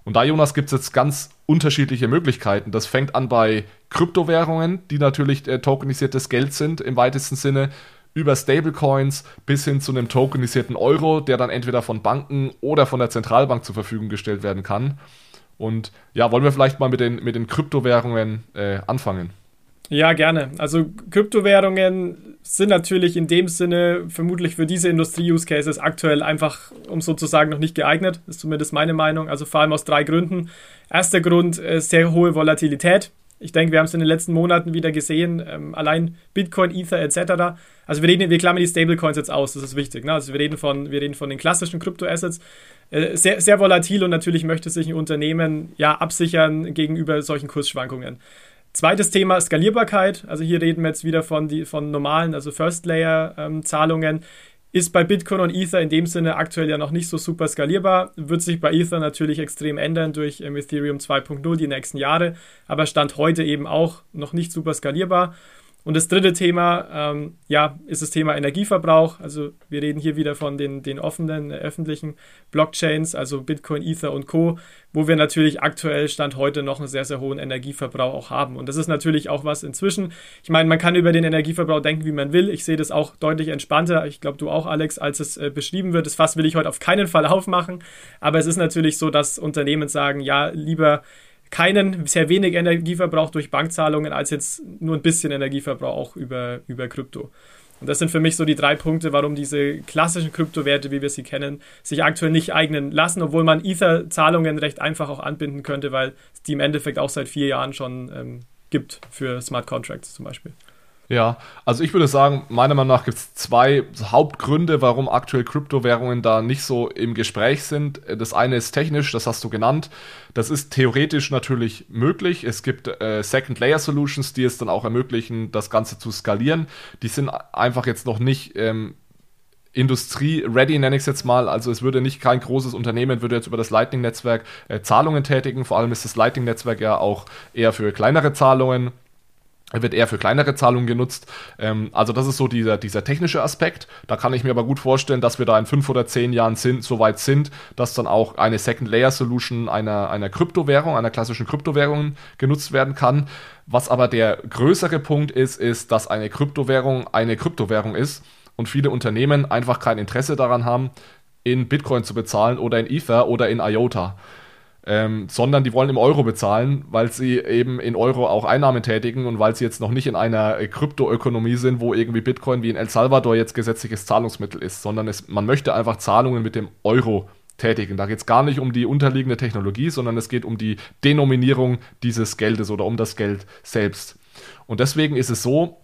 Und da, Jonas, gibt es jetzt ganz unterschiedliche Möglichkeiten. Das fängt an bei Kryptowährungen, die natürlich äh, tokenisiertes Geld sind im weitesten Sinne, über Stablecoins bis hin zu einem tokenisierten Euro, der dann entweder von Banken oder von der Zentralbank zur Verfügung gestellt werden kann. Und ja, wollen wir vielleicht mal mit den, mit den Kryptowährungen äh, anfangen? Ja, gerne. Also Kryptowährungen sind natürlich in dem Sinne vermutlich für diese Industrie-Use-Cases aktuell einfach, um sozusagen, noch nicht geeignet. Das ist zumindest meine Meinung. Also vor allem aus drei Gründen. Erster Grund, äh, sehr hohe Volatilität. Ich denke, wir haben es in den letzten Monaten wieder gesehen. Ähm, allein Bitcoin, Ether etc. Also wir reden, wir klammern die Stablecoins jetzt aus, das ist wichtig. Ne? Also wir reden von, wir reden von den klassischen Kryptoassets. Äh, sehr, sehr volatil und natürlich möchte sich ein Unternehmen ja absichern gegenüber solchen Kursschwankungen. Zweites Thema Skalierbarkeit. Also hier reden wir jetzt wieder von, die, von normalen, also First-Layer-Zahlungen. Ähm, ist bei Bitcoin und Ether in dem Sinne aktuell ja noch nicht so super skalierbar. Wird sich bei Ether natürlich extrem ändern durch ähm, Ethereum 2.0 die nächsten Jahre, aber Stand heute eben auch noch nicht super skalierbar. Und das dritte Thema, ähm, ja, ist das Thema Energieverbrauch. Also wir reden hier wieder von den, den offenen, äh, öffentlichen Blockchains, also Bitcoin, Ether und Co., wo wir natürlich aktuell Stand heute noch einen sehr, sehr hohen Energieverbrauch auch haben. Und das ist natürlich auch was inzwischen. Ich meine, man kann über den Energieverbrauch denken, wie man will. Ich sehe das auch deutlich entspannter. Ich glaube, du auch, Alex, als es äh, beschrieben wird. Das Fass will ich heute auf keinen Fall aufmachen. Aber es ist natürlich so, dass Unternehmen sagen, ja, lieber keinen, sehr wenig Energieverbrauch durch Bankzahlungen, als jetzt nur ein bisschen Energieverbrauch auch über, über Krypto. Und das sind für mich so die drei Punkte, warum diese klassischen Kryptowerte, wie wir sie kennen, sich aktuell nicht eignen lassen, obwohl man Ether-Zahlungen recht einfach auch anbinden könnte, weil es die im Endeffekt auch seit vier Jahren schon ähm, gibt für Smart Contracts zum Beispiel. Ja, also ich würde sagen, meiner Meinung nach gibt es zwei Hauptgründe, warum aktuell Kryptowährungen da nicht so im Gespräch sind. Das eine ist technisch, das hast du genannt. Das ist theoretisch natürlich möglich. Es gibt äh, Second-Layer-Solutions, die es dann auch ermöglichen, das Ganze zu skalieren. Die sind einfach jetzt noch nicht ähm, Industrie-ready, nenne ich es jetzt mal. Also es würde nicht kein großes Unternehmen würde jetzt über das Lightning-Netzwerk äh, Zahlungen tätigen. Vor allem ist das Lightning-Netzwerk ja auch eher für kleinere Zahlungen wird eher für kleinere Zahlungen genutzt. Ähm, also das ist so dieser, dieser technische Aspekt. Da kann ich mir aber gut vorstellen, dass wir da in fünf oder zehn Jahren sind, so weit sind, dass dann auch eine Second-Layer-Solution einer, einer Kryptowährung, einer klassischen Kryptowährung genutzt werden kann. Was aber der größere Punkt ist, ist, dass eine Kryptowährung eine Kryptowährung ist und viele Unternehmen einfach kein Interesse daran haben, in Bitcoin zu bezahlen oder in Ether oder in IOTA ähm, sondern die wollen im Euro bezahlen, weil sie eben in Euro auch Einnahmen tätigen und weil sie jetzt noch nicht in einer äh, Kryptoökonomie sind, wo irgendwie Bitcoin wie in El Salvador jetzt gesetzliches Zahlungsmittel ist, sondern es, man möchte einfach Zahlungen mit dem Euro tätigen. Da geht es gar nicht um die unterliegende Technologie, sondern es geht um die Denominierung dieses Geldes oder um das Geld selbst. Und deswegen ist es so,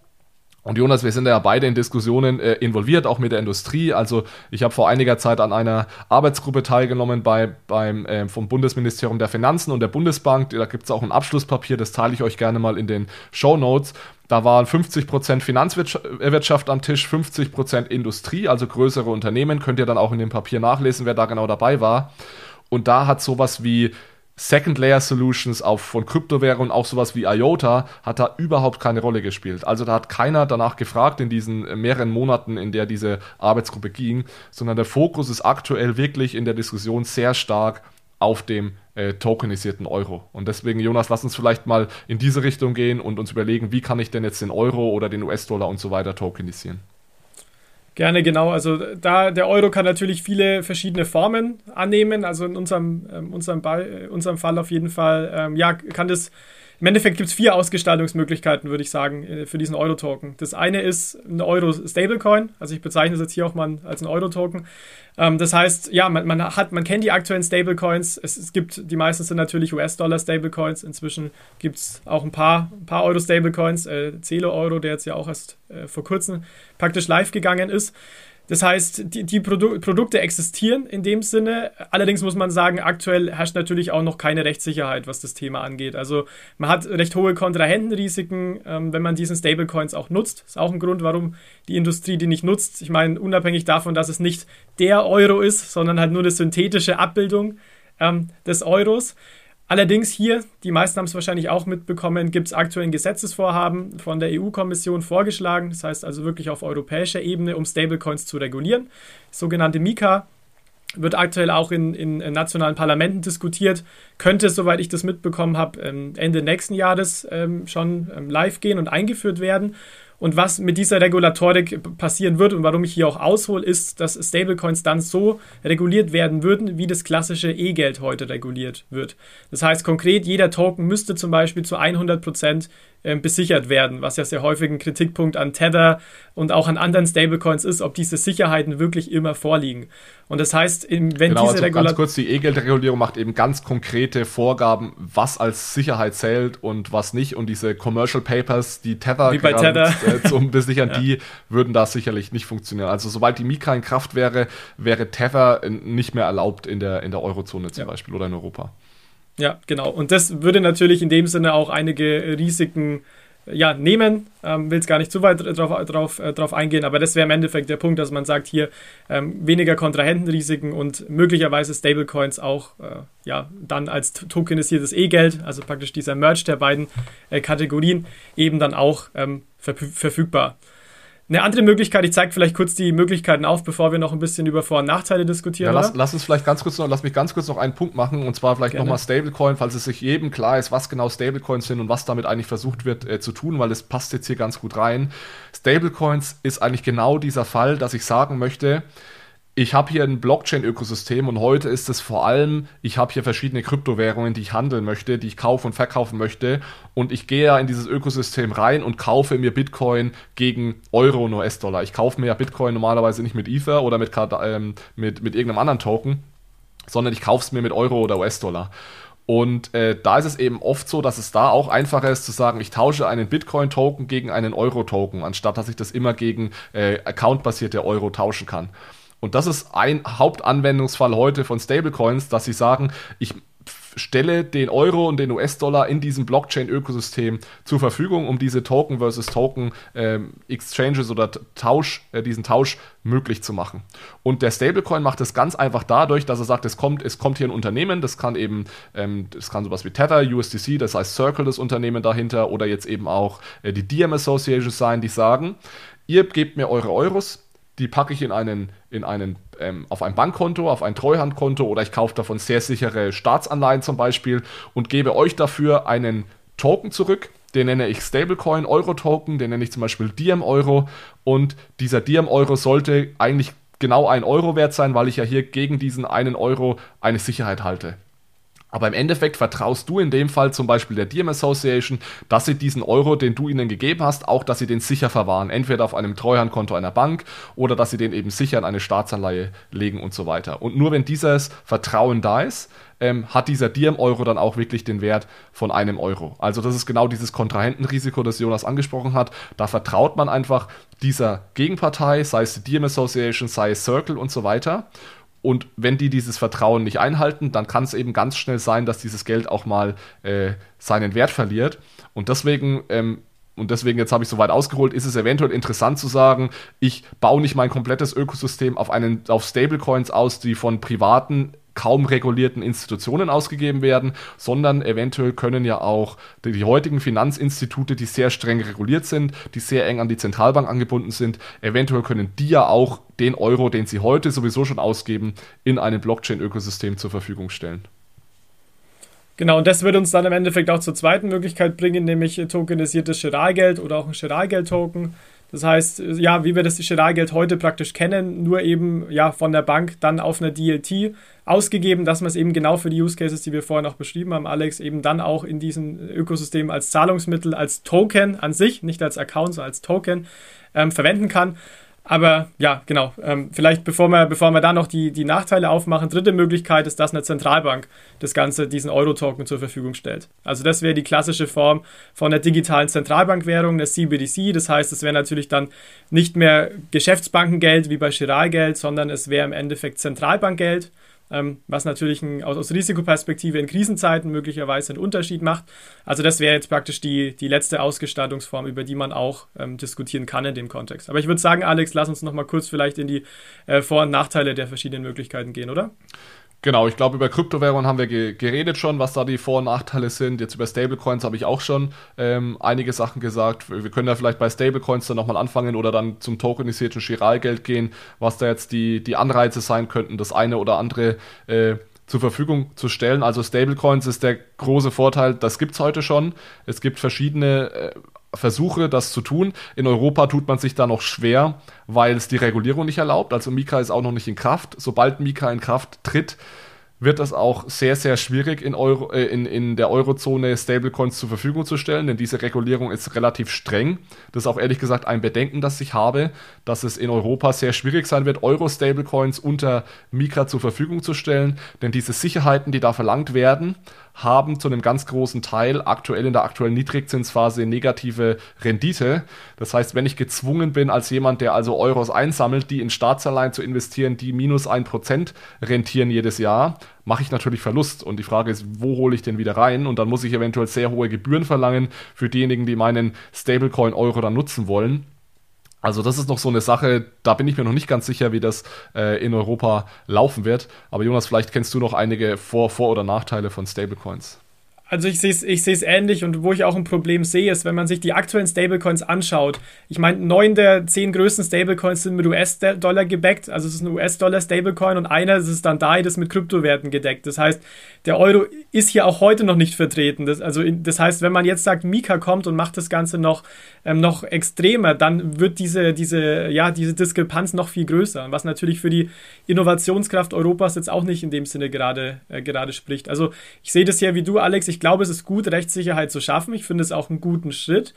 und Jonas, wir sind ja beide in Diskussionen äh, involviert, auch mit der Industrie. Also ich habe vor einiger Zeit an einer Arbeitsgruppe teilgenommen bei, beim, äh, vom Bundesministerium der Finanzen und der Bundesbank. Da gibt es auch ein Abschlusspapier, das teile ich euch gerne mal in den Show Notes. Da waren 50% Finanzwirtschaft am Tisch, 50% Industrie, also größere Unternehmen. Könnt ihr dann auch in dem Papier nachlesen, wer da genau dabei war. Und da hat sowas wie Second Layer Solutions auf, von Kryptowährungen, auch sowas wie IOTA, hat da überhaupt keine Rolle gespielt. Also da hat keiner danach gefragt in diesen mehreren Monaten, in der diese Arbeitsgruppe ging, sondern der Fokus ist aktuell wirklich in der Diskussion sehr stark auf dem äh, tokenisierten Euro. Und deswegen, Jonas, lass uns vielleicht mal in diese Richtung gehen und uns überlegen, wie kann ich denn jetzt den Euro oder den US-Dollar und so weiter tokenisieren. Gerne, genau. Also da der Euro kann natürlich viele verschiedene Formen annehmen. Also in unserem, ähm, unserem, Ball, äh, unserem Fall auf jeden Fall, ähm, ja, kann das im Endeffekt gibt es vier Ausgestaltungsmöglichkeiten, würde ich sagen, äh, für diesen Euro-Token. Das eine ist ein Euro-Stablecoin, also ich bezeichne es jetzt hier auch mal als ein Euro-Token. Ähm, das heißt, ja, man, man, hat, man kennt die aktuellen Stablecoins. Es, es gibt, die meisten sind natürlich US-Dollar-Stablecoins. Inzwischen gibt es auch ein paar, ein paar Euro-Stablecoins. Äh, Celo Euro, der jetzt ja auch erst äh, vor kurzem praktisch live gegangen ist. Das heißt, die, die Produ Produkte existieren in dem Sinne. Allerdings muss man sagen, aktuell herrscht natürlich auch noch keine Rechtssicherheit, was das Thema angeht. Also man hat recht hohe Kontrahentenrisiken, ähm, wenn man diesen Stablecoins auch nutzt. Ist auch ein Grund, warum die Industrie die nicht nutzt. Ich meine, unabhängig davon, dass es nicht der Euro ist, sondern halt nur eine synthetische Abbildung ähm, des Euros. Allerdings hier, die meisten haben es wahrscheinlich auch mitbekommen, gibt es aktuell ein Gesetzesvorhaben von der EU-Kommission vorgeschlagen, das heißt also wirklich auf europäischer Ebene, um Stablecoins zu regulieren. Sogenannte Mika wird aktuell auch in, in, nationalen Parlamenten diskutiert, könnte, soweit ich das mitbekommen habe, ähm, Ende nächsten Jahres ähm, schon ähm, live gehen und eingeführt werden. Und was mit dieser Regulatorik passieren wird und warum ich hier auch aushole, ist, dass Stablecoins dann so reguliert werden würden, wie das klassische E-Geld heute reguliert wird. Das heißt konkret, jeder Token müsste zum Beispiel zu 100 Prozent besichert werden, was ja sehr häufig ein Kritikpunkt an Tether und auch an anderen Stablecoins ist, ob diese Sicherheiten wirklich immer vorliegen. Und das heißt, wenn genau, diese also Regulation. Ganz kurz, die E-Geld-Regulierung macht eben ganz konkrete Vorgaben, was als Sicherheit zählt und was nicht. Und diese Commercial Papers, die Tether, Wie bei Tether. Äh, zum Besichern, ja. die würden da sicherlich nicht funktionieren. Also sobald die Mika in Kraft wäre, wäre Tether nicht mehr erlaubt in der, in der Eurozone zum ja. Beispiel oder in Europa. Ja, genau. Und das würde natürlich in dem Sinne auch einige Risiken ja, nehmen. Ähm, Will es gar nicht zu weit drauf, drauf, äh, drauf eingehen, aber das wäre im Endeffekt der Punkt, dass man sagt, hier ähm, weniger Kontrahentenrisiken und möglicherweise Stablecoins auch äh, ja, dann als tokenisiertes E-Geld, also praktisch dieser Merge der beiden äh, Kategorien, eben dann auch ähm, verfügbar. Eine andere Möglichkeit, ich zeige vielleicht kurz die Möglichkeiten auf, bevor wir noch ein bisschen über Vor- und Nachteile diskutieren. Ja, lass, lass, uns vielleicht ganz kurz noch, lass mich ganz kurz noch einen Punkt machen und zwar vielleicht nochmal Stablecoin, falls es sich jedem klar ist, was genau Stablecoins sind und was damit eigentlich versucht wird äh, zu tun, weil das passt jetzt hier ganz gut rein. Stablecoins ist eigentlich genau dieser Fall, dass ich sagen möchte, ich habe hier ein Blockchain-Ökosystem und heute ist es vor allem, ich habe hier verschiedene Kryptowährungen, die ich handeln möchte, die ich kaufen und verkaufen möchte und ich gehe ja in dieses Ökosystem rein und kaufe mir Bitcoin gegen Euro und US-Dollar. Ich kaufe mir ja Bitcoin normalerweise nicht mit Ether oder mit, ähm, mit, mit irgendeinem anderen Token, sondern ich kaufe es mir mit Euro oder US-Dollar. Und äh, da ist es eben oft so, dass es da auch einfacher ist zu sagen, ich tausche einen Bitcoin-Token gegen einen Euro-Token, anstatt dass ich das immer gegen äh, accountbasierte Euro tauschen kann. Und das ist ein Hauptanwendungsfall heute von Stablecoins, dass sie sagen, ich stelle den Euro und den US-Dollar in diesem Blockchain-Ökosystem zur Verfügung, um diese Token versus Token ähm, Exchanges oder Tausch, äh, diesen Tausch möglich zu machen. Und der Stablecoin macht es ganz einfach dadurch, dass er sagt, es kommt, es kommt hier ein Unternehmen, das kann eben, ähm, das kann sowas wie Tether, USDC, das heißt Circle, das Unternehmen dahinter, oder jetzt eben auch äh, die Diem Associations sein, die sagen, ihr gebt mir eure Euros, die packe ich in einen, in einen, ähm, auf ein Bankkonto, auf ein Treuhandkonto oder ich kaufe davon sehr sichere Staatsanleihen zum Beispiel und gebe euch dafür einen Token zurück. Den nenne ich Stablecoin Euro Token, den nenne ich zum Beispiel Diem Euro und dieser Diem Euro sollte eigentlich genau ein Euro wert sein, weil ich ja hier gegen diesen einen Euro eine Sicherheit halte. Aber im Endeffekt vertraust du in dem Fall zum Beispiel der Diem Association, dass sie diesen Euro, den du ihnen gegeben hast, auch, dass sie den sicher verwahren. Entweder auf einem Treuhandkonto einer Bank oder dass sie den eben sicher in eine Staatsanleihe legen und so weiter. Und nur wenn dieses Vertrauen da ist, ähm, hat dieser Diem-Euro dann auch wirklich den Wert von einem Euro. Also das ist genau dieses Kontrahentenrisiko, das Jonas angesprochen hat. Da vertraut man einfach dieser Gegenpartei, sei es die Diem Association, sei es Circle und so weiter. Und wenn die dieses Vertrauen nicht einhalten, dann kann es eben ganz schnell sein, dass dieses Geld auch mal äh, seinen Wert verliert. Und deswegen, ähm, und deswegen jetzt habe ich so weit ausgeholt, ist es eventuell interessant zu sagen, ich baue nicht mein komplettes Ökosystem auf, einen, auf Stablecoins aus, die von privaten kaum regulierten Institutionen ausgegeben werden, sondern eventuell können ja auch die, die, heutigen Finanzinstitute, die sehr streng reguliert sind, die sehr eng an die Zentralbank angebunden sind, eventuell können die ja auch den Euro, den sie heute sowieso schon ausgeben, in einem Blockchain-Ökosystem zur Verfügung stellen. Genau, und das wird uns dann im Endeffekt auch zur zweiten Möglichkeit bringen, nämlich tokenisiertes Giralgeld oder auch ein Giralgeld-Token. Das heißt, ja, wie wir das Giralgeld heute praktisch kennen, nur eben ja von der Bank dann auf einer DLT ausgegeben, dass man es eben genau für die Use Cases, die wir vorher noch beschrieben haben, Alex, eben dann auch in diesem Ökosystem als Zahlungsmittel, als Token an sich, nicht als Account, sondern als Token ähm, verwenden kann. Aber ja, genau. Ähm, vielleicht bevor wir, bevor wir da noch die, die Nachteile aufmachen, dritte Möglichkeit ist, dass eine Zentralbank das Ganze, diesen Euro-Token zur Verfügung stellt. Also das wäre die klassische Form von der digitalen Zentralbankwährung, der CBDC. Das heißt, es wäre natürlich dann nicht mehr Geschäftsbankengeld wie bei Giralgeld, sondern es wäre im Endeffekt Zentralbankgeld was natürlich ein, aus, aus, Risikoperspektive in Krisenzeiten möglicherweise einen Unterschied macht. Also das wäre jetzt praktisch die, die letzte Ausgestattungsform, über die man auch ähm, diskutieren kann in dem Kontext. Aber ich würde sagen, Alex, lass uns noch mal kurz vielleicht in die äh, Vor- und Nachteile der verschiedenen Möglichkeiten gehen, oder? Genau, ich glaube, über Kryptowährungen haben wir ge geredet schon, was da die Vor- und Nachteile sind. Jetzt über Stablecoins habe ich auch schon ähm, einige Sachen gesagt. Wir können ja vielleicht bei Stablecoins dann nochmal anfangen oder dann zum tokenisierten Chiralgeld gehen, was da jetzt die, die Anreize sein könnten, das eine oder andere äh, zur Verfügung zu stellen. Also Stablecoins ist der große Vorteil, das gibt es heute schon. Es gibt verschiedene äh, Versuche, das zu tun. In Europa tut man sich da noch schwer, weil es die Regulierung nicht erlaubt. Also Mika ist auch noch nicht in Kraft. Sobald Mika in Kraft tritt, wird es auch sehr, sehr schwierig in, Euro, äh, in, in der Eurozone Stablecoins zur Verfügung zu stellen, denn diese Regulierung ist relativ streng. Das ist auch ehrlich gesagt ein Bedenken, das ich habe, dass es in Europa sehr schwierig sein wird, Euro-Stablecoins unter Mika zur Verfügung zu stellen, denn diese Sicherheiten, die da verlangt werden, haben zu einem ganz großen Teil aktuell in der aktuellen Niedrigzinsphase negative Rendite. Das heißt, wenn ich gezwungen bin, als jemand, der also Euros einsammelt, die in Staatsanleihen zu investieren, die minus ein Prozent rentieren jedes Jahr, mache ich natürlich Verlust. Und die Frage ist, wo hole ich den wieder rein? Und dann muss ich eventuell sehr hohe Gebühren verlangen für diejenigen, die meinen Stablecoin Euro dann nutzen wollen. Also das ist noch so eine Sache, da bin ich mir noch nicht ganz sicher, wie das äh, in Europa laufen wird. Aber Jonas, vielleicht kennst du noch einige Vor-, Vor oder Nachteile von Stablecoins. Also ich sehe es ich ähnlich und wo ich auch ein Problem sehe, ist, wenn man sich die aktuellen Stablecoins anschaut. Ich meine, neun der zehn größten Stablecoins sind mit US-Dollar gebackt. Also es ist ein US-Dollar-Stablecoin und einer das ist dann DAI, das mit Kryptowerten gedeckt. Das heißt, der Euro ist hier auch heute noch nicht vertreten. Das, also das heißt, wenn man jetzt sagt, Mika kommt und macht das Ganze noch, ähm, noch extremer, dann wird diese, diese, ja, diese Diskrepanz noch viel größer. Was natürlich für die Innovationskraft Europas jetzt auch nicht in dem Sinne gerade, äh, gerade spricht. Also ich sehe das ja wie du, Alex. Ich ich glaube, es ist gut, Rechtssicherheit zu schaffen. Ich finde es auch einen guten Schritt.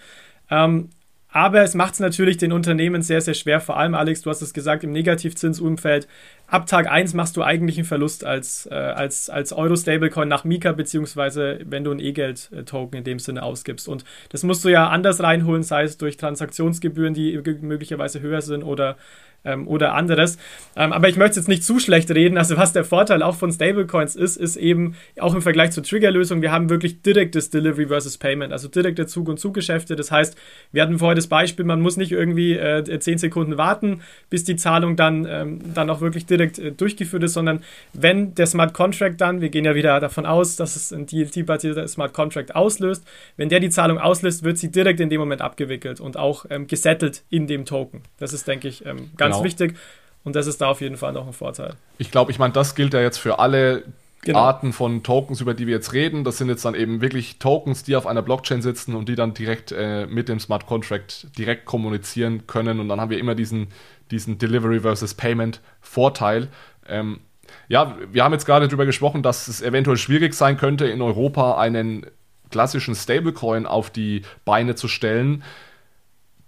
Ähm, aber es macht es natürlich den Unternehmen sehr, sehr schwer. Vor allem, Alex, du hast es gesagt, im Negativzinsumfeld. Ab Tag 1 machst du eigentlich einen Verlust als, äh, als, als Euro-Stablecoin nach Mika, beziehungsweise wenn du ein E-Geld-Token in dem Sinne ausgibst. Und das musst du ja anders reinholen, sei es durch Transaktionsgebühren, die möglicherweise höher sind oder ähm, oder anderes. Ähm, aber ich möchte jetzt nicht zu schlecht reden. Also was der Vorteil auch von Stablecoins ist, ist eben auch im Vergleich zur Triggerlösung, wir haben wirklich direktes Delivery versus Payment, also direkte Zug- und Zuggeschäfte. Das heißt, wir hatten vorher das Beispiel, man muss nicht irgendwie äh, 10 Sekunden warten, bis die Zahlung dann, ähm, dann auch wirklich direkt äh, durchgeführt ist, sondern wenn der Smart Contract dann, wir gehen ja wieder davon aus, dass es ein DLT-basierter Smart Contract auslöst, wenn der die Zahlung auslöst, wird sie direkt in dem Moment abgewickelt und auch ähm, gesettelt in dem Token. Das ist, denke ich, ähm, ganz genau. wichtig. Und das ist da auf jeden Fall noch ein Vorteil. Ich glaube, ich meine, das gilt ja jetzt für alle genau. Arten von Tokens, über die wir jetzt reden. Das sind jetzt dann eben wirklich Tokens, die auf einer Blockchain sitzen und die dann direkt äh, mit dem Smart Contract direkt kommunizieren können. Und dann haben wir immer diesen, diesen Delivery versus Payment Vorteil. Ähm, Ja, wir haben jetzt gerade darüber gesprochen, dass es eventuell schwierig sein könnte, in Europa einen klassischen Stablecoin auf die Beine zu stellen.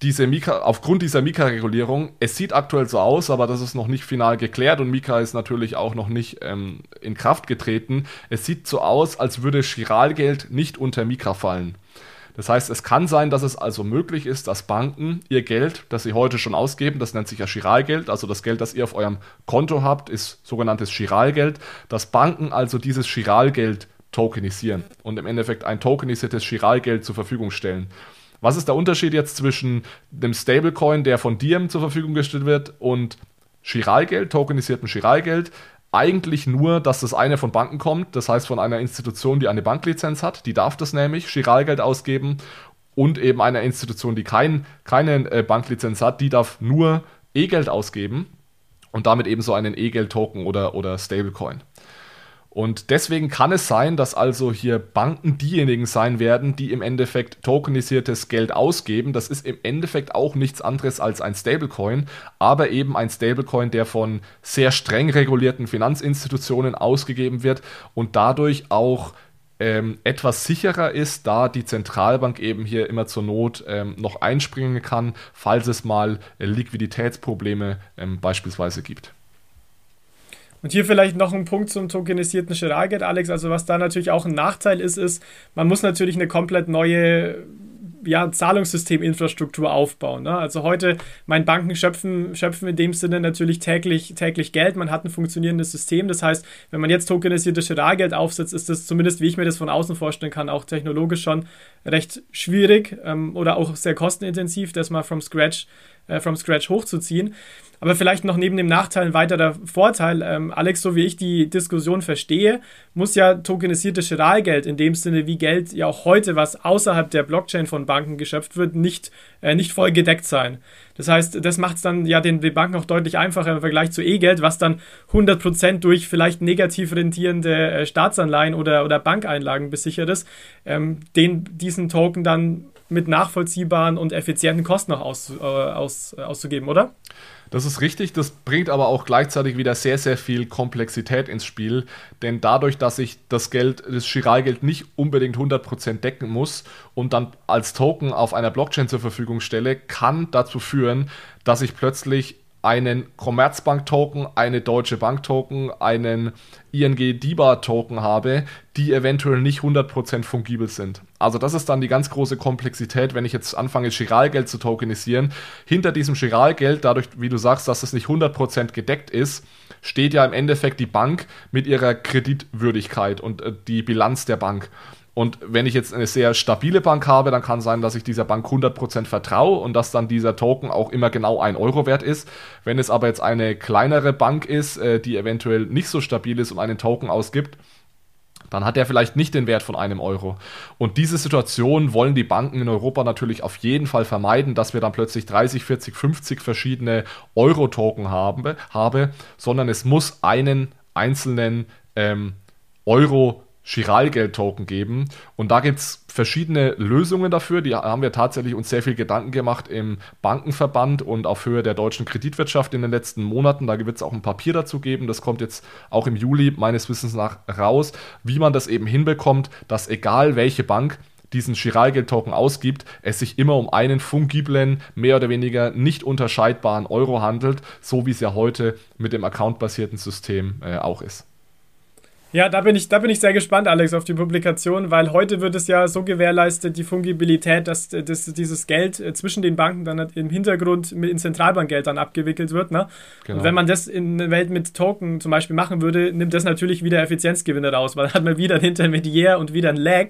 Diese Mika, aufgrund dieser Mika-Regulierung, es sieht aktuell so aus, aber das ist noch nicht final geklärt und Mika ist natürlich auch noch nicht ähm, in Kraft getreten. Es sieht so aus, als würde Chiralgeld nicht unter Mika fallen. Das heißt, es kann sein, dass es also möglich ist, dass Banken ihr Geld, das sie heute schon ausgeben, das nennt sich ja Chiralgeld, also das Geld, das ihr auf eurem Konto habt, ist sogenanntes Chiralgeld, dass Banken also dieses Chiralgeld tokenisieren und im Endeffekt ein tokenisiertes Chiralgeld zur Verfügung stellen. Was ist der Unterschied jetzt zwischen dem Stablecoin, der von Diem zur Verfügung gestellt wird, und Chiralgeld, tokenisiertem Chiralgeld? Eigentlich nur, dass das eine von Banken kommt, das heißt von einer Institution, die eine Banklizenz hat, die darf das nämlich, Chiralgeld ausgeben, und eben einer Institution, die kein, keine äh, Banklizenz hat, die darf nur E-Geld ausgeben und damit eben so einen E-Geld-Token oder, oder Stablecoin. Und deswegen kann es sein, dass also hier Banken diejenigen sein werden, die im Endeffekt tokenisiertes Geld ausgeben. Das ist im Endeffekt auch nichts anderes als ein Stablecoin, aber eben ein Stablecoin, der von sehr streng regulierten Finanzinstitutionen ausgegeben wird und dadurch auch ähm, etwas sicherer ist, da die Zentralbank eben hier immer zur Not ähm, noch einspringen kann, falls es mal äh, Liquiditätsprobleme ähm, beispielsweise gibt. Und hier vielleicht noch ein Punkt zum tokenisierten Chiralgeld, Alex. Also was da natürlich auch ein Nachteil ist, ist, man muss natürlich eine komplett neue ja, Zahlungssysteminfrastruktur aufbauen. Ne? Also heute, meine Banken schöpfen, schöpfen in dem Sinne natürlich täglich, täglich Geld. Man hat ein funktionierendes System. Das heißt, wenn man jetzt tokenisiertes Chiralgeld aufsetzt, ist das zumindest, wie ich mir das von außen vorstellen kann, auch technologisch schon recht schwierig ähm, oder auch sehr kostenintensiv, das mal from scratch, äh, from scratch hochzuziehen. Aber vielleicht noch neben dem Nachteil ein weiterer Vorteil. Ähm, Alex, so wie ich die Diskussion verstehe, muss ja tokenisiertes Chiralgeld in dem Sinne wie Geld ja auch heute, was außerhalb der Blockchain von Banken geschöpft wird, nicht, äh, nicht voll gedeckt sein. Das heißt, das macht es dann ja den, den Banken auch deutlich einfacher im Vergleich zu E-Geld, was dann 100% durch vielleicht negativ rentierende äh, Staatsanleihen oder, oder Bankeinlagen besichert ist, ähm, den, diesen Token dann mit nachvollziehbaren und effizienten Kosten noch aus, äh, aus, äh, auszugeben, oder? Das ist richtig, das bringt aber auch gleichzeitig wieder sehr, sehr viel Komplexität ins Spiel, denn dadurch, dass ich das Geld, das Chiralgeld nicht unbedingt 100% decken muss und dann als Token auf einer Blockchain zur Verfügung stelle, kann dazu führen, dass ich plötzlich einen Commerzbank-Token, eine Deutsche Bank-Token, einen ING DIBA-Token habe, die eventuell nicht 100% fungibel sind. Also das ist dann die ganz große Komplexität, wenn ich jetzt anfange, Chiralgeld zu tokenisieren. Hinter diesem Chiralgeld, dadurch, wie du sagst, dass es nicht 100% gedeckt ist, steht ja im Endeffekt die Bank mit ihrer Kreditwürdigkeit und äh, die Bilanz der Bank. Und wenn ich jetzt eine sehr stabile Bank habe, dann kann sein, dass ich dieser Bank 100% vertraue und dass dann dieser Token auch immer genau ein Euro wert ist. Wenn es aber jetzt eine kleinere Bank ist, äh, die eventuell nicht so stabil ist und einen Token ausgibt, dann hat er vielleicht nicht den Wert von einem Euro. Und diese Situation wollen die Banken in Europa natürlich auf jeden Fall vermeiden, dass wir dann plötzlich 30, 40, 50 verschiedene Euro-Token haben, habe, sondern es muss einen einzelnen ähm, Euro Chiralgeld-Token geben. Und da gibt es verschiedene Lösungen dafür. Die haben wir tatsächlich uns sehr viel Gedanken gemacht im Bankenverband und auf Höhe der deutschen Kreditwirtschaft in den letzten Monaten. Da wird es auch ein Papier dazu geben. Das kommt jetzt auch im Juli meines Wissens nach raus, wie man das eben hinbekommt, dass egal welche Bank diesen Chiralgeld-Token ausgibt, es sich immer um einen fungiblen, mehr oder weniger nicht unterscheidbaren Euro handelt, so wie es ja heute mit dem accountbasierten System äh, auch ist. Ja, da bin ich, da bin ich sehr gespannt, Alex, auf die Publikation, weil heute wird es ja so gewährleistet, die Fungibilität, dass, dass dieses Geld äh, zwischen den Banken dann im Hintergrund in Zentralbankgeld dann abgewickelt wird. Ne? Genau. Und wenn man das in der Welt mit Token zum Beispiel machen würde, nimmt das natürlich wieder Effizienzgewinne raus, weil dann hat man wieder ein Intermediär und wieder ein Lag.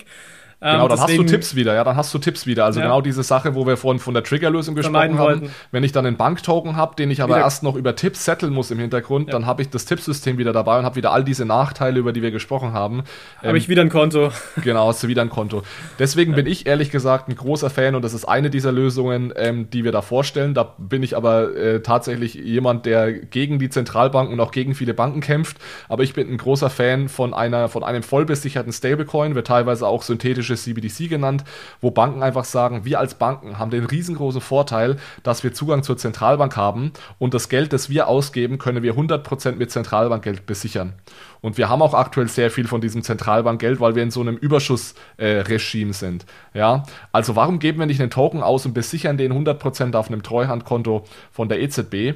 Genau, ähm, dann deswegen, hast du Tipps wieder, ja, dann hast du Tipps wieder. Also ja. genau diese Sache, wo wir vorhin von der Triggerlösung gesprochen haben. Wenn ich dann einen Banktoken habe, den ich aber wieder. erst noch über Tipps setteln muss im Hintergrund, ja. dann habe ich das Tippsystem wieder dabei und habe wieder all diese Nachteile, über die wir gesprochen haben. Habe ähm, ich wieder ein Konto. Genau, hast du wieder ein Konto. Deswegen ja. bin ich ehrlich gesagt ein großer Fan und das ist eine dieser Lösungen, ähm, die wir da vorstellen. Da bin ich aber äh, tatsächlich jemand, der gegen die Zentralbanken und auch gegen viele Banken kämpft. Aber ich bin ein großer Fan von einer, von einem vollbesicherten Stablecoin, wird teilweise auch synthetische klassische CBDC genannt, wo Banken einfach sagen, wir als Banken haben den riesengroßen Vorteil, dass wir Zugang zur Zentralbank haben und das Geld, das wir ausgeben, können wir 100% mit Zentralbankgeld besichern. Und wir haben auch aktuell sehr viel von diesem Zentralbankgeld, weil wir in so einem Überschussregime äh, sind. Ja, also warum geben wir nicht einen Token aus und besichern den 100% auf einem Treuhandkonto von der EZB?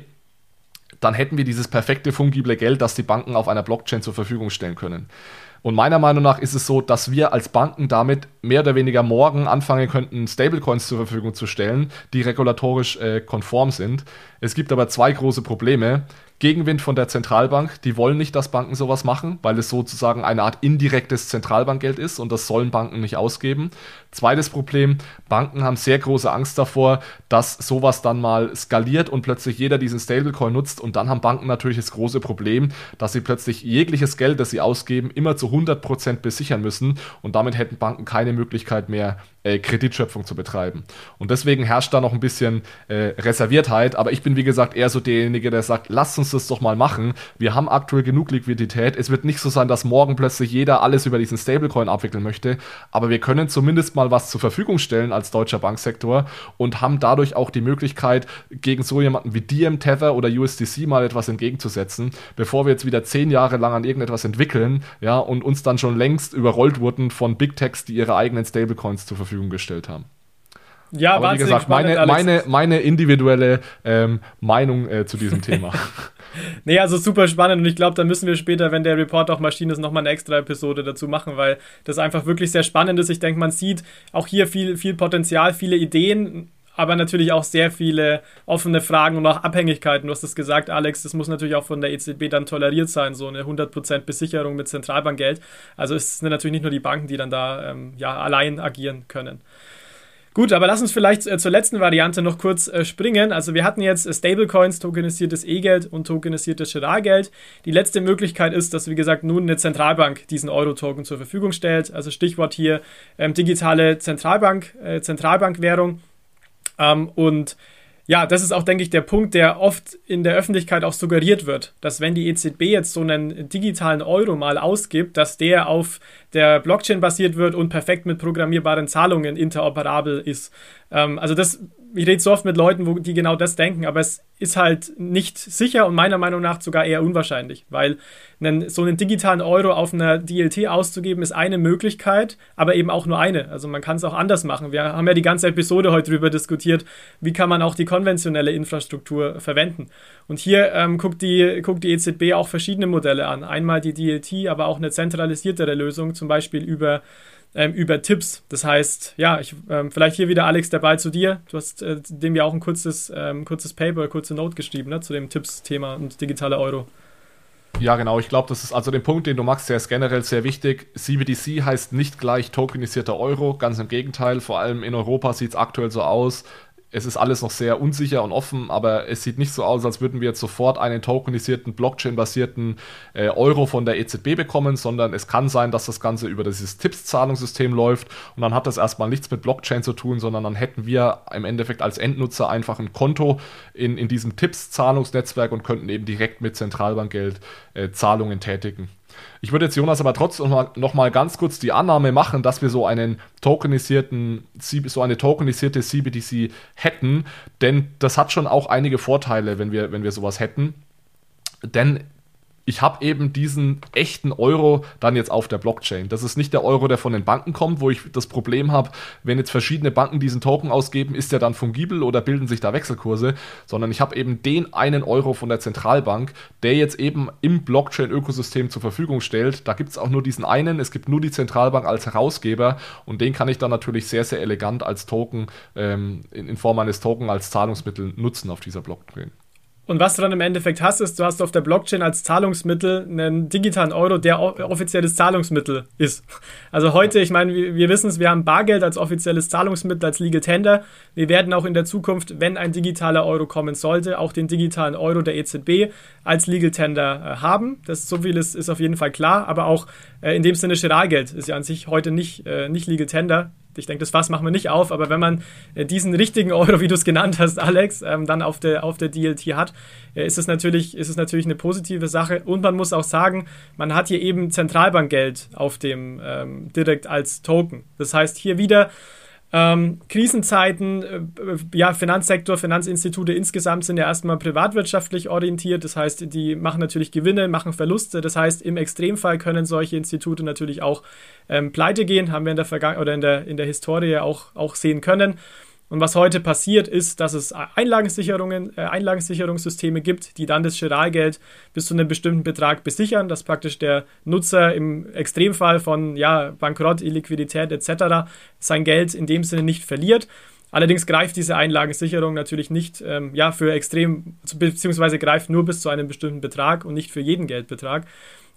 Dann hätten wir dieses perfekte fungible Geld, das die Banken auf einer Blockchain zur Verfügung stellen können. Und meiner Meinung nach ist es so, dass wir als Banken damit mehr oder weniger morgen anfangen könnten, Stablecoins zur Verfügung zu stellen, die regulatorisch äh, konform sind. Es gibt aber zwei große Probleme. Gegenwind von der Zentralbank. Die wollen nicht, dass Banken sowas machen, weil es sozusagen eine Art indirektes Zentralbankgeld ist und das sollen Banken nicht ausgeben. Zweites Problem, Banken haben sehr große Angst davor, dass sowas dann mal skaliert und plötzlich jeder diesen Stablecoin nutzt und dann haben Banken natürlich das große Problem, dass sie plötzlich jegliches Geld, das sie ausgeben, immer zu 100% besichern müssen und damit hätten Banken keine Möglichkeit mehr, äh, Kreditschöpfung zu betreiben. Und deswegen herrscht da noch ein bisschen äh, Reserviertheit, aber ich bin wie gesagt eher so derjenige, der sagt, lasst uns das doch mal machen. Wir haben aktuell genug Liquidität. Es wird nicht so sein, dass morgen plötzlich jeder alles über diesen Stablecoin abwickeln möchte, aber wir können zumindest mal was zur Verfügung stellen als deutscher Banksektor und haben dadurch auch die Möglichkeit, gegen so jemanden wie DM Tether oder USDC mal etwas entgegenzusetzen, bevor wir jetzt wieder zehn Jahre lang an irgendetwas entwickeln, ja, und uns dann schon längst überrollt wurden von Big Techs, die ihre eigenen Stablecoins zur Verfügung Verfügung gestellt haben. Ja, Aber wie gesagt, spannend, meine, meine, meine individuelle ähm, Meinung äh, zu diesem Thema. nee, also super spannend und ich glaube, da müssen wir später, wenn der Report auch Maschine ist, nochmal eine extra Episode dazu machen, weil das einfach wirklich sehr spannend ist. Ich denke, man sieht auch hier viel, viel Potenzial, viele Ideen, aber natürlich auch sehr viele offene Fragen und auch Abhängigkeiten. Du hast es gesagt, Alex, das muss natürlich auch von der EZB dann toleriert sein, so eine 100% Besicherung mit Zentralbankgeld. Also es sind natürlich nicht nur die Banken, die dann da ähm, ja, allein agieren können. Gut, aber lass uns vielleicht äh, zur letzten Variante noch kurz äh, springen. Also wir hatten jetzt äh, Stablecoins, tokenisiertes E-Geld und tokenisiertes Girard-Geld. Die letzte Möglichkeit ist, dass wie gesagt nun eine Zentralbank diesen Euro-Token zur Verfügung stellt. Also Stichwort hier ähm, digitale Zentralbank, äh, Zentralbankwährung. Ähm, und ja, das ist auch, denke ich, der Punkt, der oft in der Öffentlichkeit auch suggeriert wird, dass wenn die EZB jetzt so einen digitalen Euro mal ausgibt, dass der auf der Blockchain basiert wird und perfekt mit programmierbaren Zahlungen interoperabel ist. Ähm, also das ich rede so oft mit Leuten, wo die genau das denken, aber es ist halt nicht sicher und meiner Meinung nach sogar eher unwahrscheinlich, weil einen, so einen digitalen Euro auf einer DLT auszugeben ist eine Möglichkeit, aber eben auch nur eine. Also man kann es auch anders machen. Wir haben ja die ganze Episode heute darüber diskutiert, wie kann man auch die konventionelle Infrastruktur verwenden. Und hier ähm, guckt, die, guckt die EZB auch verschiedene Modelle an. Einmal die DLT, aber auch eine zentralisiertere Lösung, zum Beispiel über ähm, über Tipps. Das heißt, ja, ich, ähm, vielleicht hier wieder Alex der Ball zu dir. Du hast äh, dem ja auch ein kurzes, ähm, kurzes Paper, kurze Note geschrieben ne, zu dem Tipps-Thema und digitale Euro. Ja, genau. Ich glaube, das ist also der Punkt, den du machst, der ist generell sehr wichtig. CBDC heißt nicht gleich tokenisierter Euro, ganz im Gegenteil. Vor allem in Europa sieht es aktuell so aus, es ist alles noch sehr unsicher und offen, aber es sieht nicht so aus, als würden wir jetzt sofort einen tokenisierten, Blockchain-basierten äh, Euro von der EZB bekommen, sondern es kann sein, dass das Ganze über dieses Tipps-Zahlungssystem läuft und dann hat das erstmal nichts mit Blockchain zu tun, sondern dann hätten wir im Endeffekt als Endnutzer einfach ein Konto in, in diesem Tipps-Zahlungsnetzwerk und könnten eben direkt mit Zentralbankgeld äh, Zahlungen tätigen. Ich würde jetzt Jonas aber trotzdem noch mal, ganz kurz die Annahme machen, dass wir so einen tokenisierten, so eine tokenisierte CBDC hätten, denn das hat schon auch einige Vorteile, wenn wir, wenn wir sowas hätten. Denn ich habe eben diesen echten Euro dann jetzt auf der Blockchain. Das ist nicht der Euro, der von den Banken kommt, wo ich das Problem habe, wenn jetzt verschiedene Banken diesen Token ausgeben, ist der dann fungibel oder bilden sich da Wechselkurse, sondern ich habe eben den einen Euro von der Zentralbank, der jetzt eben im Blockchain-Ökosystem zur Verfügung stellt. Da gibt es auch nur diesen einen, es gibt nur die Zentralbank als Herausgeber und den kann ich dann natürlich sehr, sehr elegant als Token, ähm, in, in Form eines Token als Zahlungsmittel nutzen auf dieser Blockchain. Und was du dann im Endeffekt hast, ist, du hast auf der Blockchain als Zahlungsmittel einen digitalen Euro, der offizielles Zahlungsmittel ist. Also heute, ich meine, wir, wissen es, wir haben Bargeld als offizielles Zahlungsmittel, als Legal Tender. Wir werden auch in der Zukunft, wenn ein digitaler Euro kommen sollte, auch den digitalen Euro der EZB als Legal Tender äh, haben. Das so viel ist, ist auf jeden Fall klar, aber auch äh, in dem Sinne Giralgeld ist ja an sich heute nicht, äh, nicht Legal Tender ich denke, das Fass machen wir nicht auf, aber wenn man äh, diesen richtigen Euro, wie du es genannt hast, Alex, ähm, dann auf der, auf der DLT hat, äh, ist, es natürlich, ist es natürlich eine positive Sache. Und man muss auch sagen, man hat hier eben Zentralbankgeld auf dem ähm, direkt als Token. Das heißt, hier wieder ähm, Krisenzeiten, äh, ja, Finanzsektor, Finanzinstitute insgesamt sind ja erstmal privatwirtschaftlich orientiert. Das heißt, die machen natürlich Gewinne, machen Verluste. Das heißt, im Extremfall können solche Institute natürlich auch ähm, pleite gehen, haben wir in der Vergangenheit oder in der, in der Historie auch, auch sehen können. Und was heute passiert, ist, dass es Einlagensicherungen, äh, Einlagensicherungssysteme gibt, die dann das Giralgeld bis zu einem bestimmten Betrag besichern, dass praktisch der Nutzer im Extremfall von ja, Bankrott, Illiquidität etc. sein Geld in dem Sinne nicht verliert. Allerdings greift diese Einlagensicherung natürlich nicht ähm, ja, für extrem, beziehungsweise greift nur bis zu einem bestimmten Betrag und nicht für jeden Geldbetrag.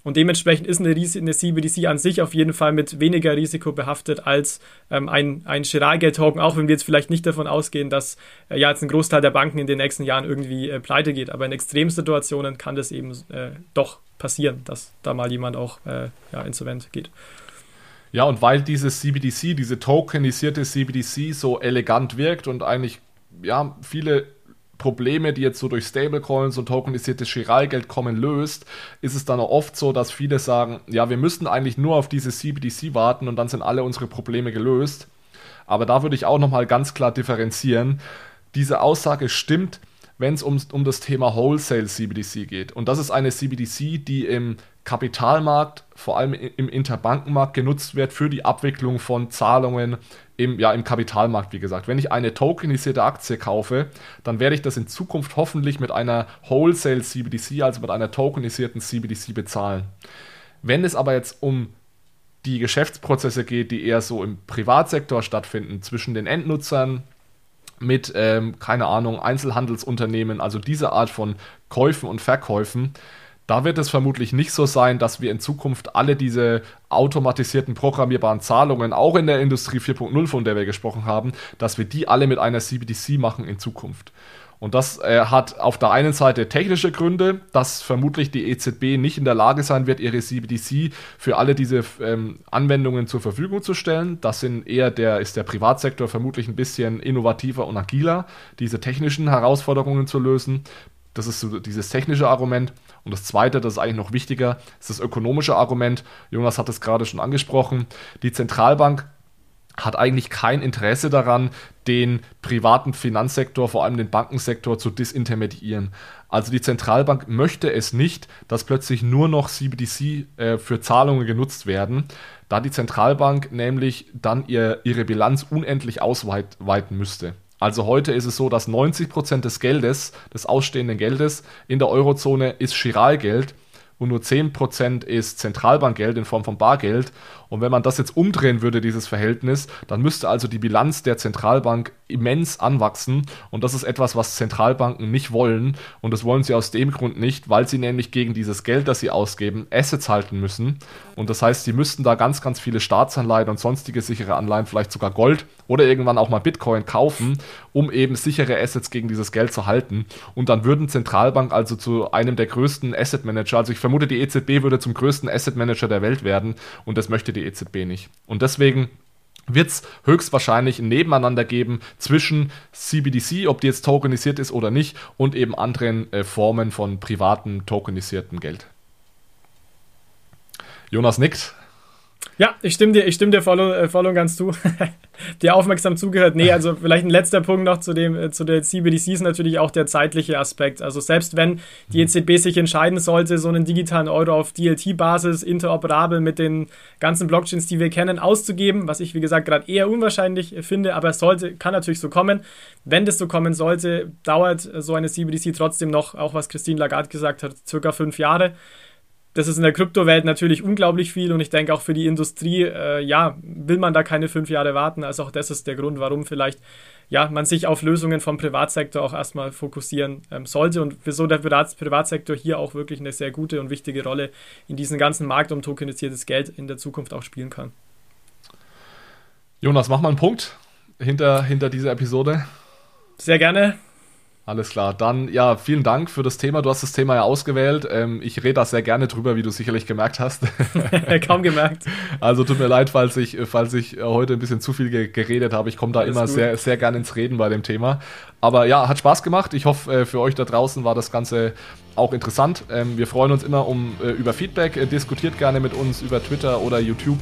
Und dementsprechend ist eine, eine CBDC an sich auf jeden Fall mit weniger Risiko behaftet als ähm, ein, ein Chiralgeld-Token, auch wenn wir jetzt vielleicht nicht davon ausgehen, dass äh, ja jetzt ein Großteil der Banken in den nächsten Jahren irgendwie äh, pleite geht. Aber in Extremsituationen kann das eben äh, doch passieren, dass da mal jemand auch äh, ja, insolvent geht. Ja, und weil dieses CBDC, diese tokenisierte CBDC so elegant wirkt und eigentlich ja viele Probleme, die jetzt so durch Stablecoins und tokenisiertes Chiralgeld kommen, löst, ist es dann auch oft so, dass viele sagen, ja, wir müssten eigentlich nur auf diese CBDC warten und dann sind alle unsere Probleme gelöst. Aber da würde ich auch nochmal ganz klar differenzieren. Diese Aussage stimmt, wenn es um, um das Thema Wholesale CBDC geht. Und das ist eine CBDC, die im Kapitalmarkt, vor allem im Interbankenmarkt genutzt wird für die Abwicklung von Zahlungen im, ja, im Kapitalmarkt, wie gesagt. Wenn ich eine tokenisierte Aktie kaufe, dann werde ich das in Zukunft hoffentlich mit einer Wholesale CBDC, also mit einer tokenisierten CBDC bezahlen. Wenn es aber jetzt um die Geschäftsprozesse geht, die eher so im Privatsektor stattfinden, zwischen den Endnutzern, mit, ähm, keine Ahnung, Einzelhandelsunternehmen, also diese Art von Käufen und Verkäufen, da wird es vermutlich nicht so sein, dass wir in Zukunft alle diese automatisierten programmierbaren Zahlungen, auch in der Industrie 4.0, von der wir gesprochen haben, dass wir die alle mit einer CBDC machen in Zukunft. Und das äh, hat auf der einen Seite technische Gründe, dass vermutlich die EZB nicht in der Lage sein wird, ihre CBDC für alle diese ähm, Anwendungen zur Verfügung zu stellen. Das sind eher der, ist der Privatsektor vermutlich ein bisschen innovativer und agiler, diese technischen Herausforderungen zu lösen. Das ist so dieses technische Argument. Und das zweite, das ist eigentlich noch wichtiger, ist das ökonomische Argument. Jonas hat es gerade schon angesprochen. Die Zentralbank hat eigentlich kein Interesse daran, den privaten Finanzsektor, vor allem den Bankensektor, zu disintermediieren. Also die Zentralbank möchte es nicht, dass plötzlich nur noch CBDC äh, für Zahlungen genutzt werden, da die Zentralbank nämlich dann ihr, ihre Bilanz unendlich ausweiten müsste. Also heute ist es so, dass 90% des Geldes, des ausstehenden Geldes in der Eurozone ist Chiralgeld und nur 10% ist Zentralbankgeld in Form von Bargeld. Und wenn man das jetzt umdrehen würde, dieses Verhältnis, dann müsste also die Bilanz der Zentralbank immens anwachsen. Und das ist etwas, was Zentralbanken nicht wollen. Und das wollen sie aus dem Grund nicht, weil sie nämlich gegen dieses Geld, das sie ausgeben, Assets halten müssen. Und das heißt, sie müssten da ganz, ganz viele Staatsanleihen und sonstige sichere Anleihen, vielleicht sogar Gold oder irgendwann auch mal Bitcoin kaufen, um eben sichere Assets gegen dieses Geld zu halten. Und dann würden Zentralbank also zu einem der größten Asset Manager, also ich vermute, die EZB würde zum größten Asset Manager der Welt werden. Und das möchte die EZB nicht. Und deswegen wird es höchstwahrscheinlich ein Nebeneinander geben zwischen CBDC, ob die jetzt tokenisiert ist oder nicht, und eben anderen äh, Formen von privaten tokenisierten Geld. Jonas nickt. Ja, ich stimme dir, ich stimme dir voll, äh, voll und ganz zu. dir aufmerksam zugehört. Nee, also vielleicht ein letzter Punkt noch zu, dem, äh, zu der CBDC ist natürlich auch der zeitliche Aspekt. Also selbst wenn die mhm. EZB sich entscheiden sollte, so einen digitalen Euro auf DLT-Basis interoperabel mit den ganzen Blockchains, die wir kennen, auszugeben, was ich wie gesagt gerade eher unwahrscheinlich finde, aber es sollte, kann natürlich so kommen. Wenn das so kommen sollte, dauert so eine CBDC trotzdem noch, auch was Christine Lagarde gesagt hat, circa fünf Jahre das ist in der Kryptowelt natürlich unglaublich viel und ich denke auch für die Industrie, äh, ja, will man da keine fünf Jahre warten. Also auch das ist der Grund, warum vielleicht ja, man sich auf Lösungen vom Privatsektor auch erstmal fokussieren ähm, sollte und wieso der Privatsektor hier auch wirklich eine sehr gute und wichtige Rolle in diesem ganzen Markt um tokenisiertes Geld in der Zukunft auch spielen kann. Jonas, mach mal einen Punkt hinter, hinter dieser Episode. Sehr gerne. Alles klar. Dann ja, vielen Dank für das Thema. Du hast das Thema ja ausgewählt. Ähm, ich rede da sehr gerne drüber, wie du sicherlich gemerkt hast. Kaum gemerkt. Also tut mir leid, falls ich, falls ich heute ein bisschen zu viel ge geredet habe. Ich komme da Alles immer sehr, sehr gerne ins Reden bei dem Thema. Aber ja, hat Spaß gemacht. Ich hoffe, äh, für euch da draußen war das Ganze auch interessant. Ähm, wir freuen uns immer um, äh, über Feedback. Äh, diskutiert gerne mit uns über Twitter oder YouTube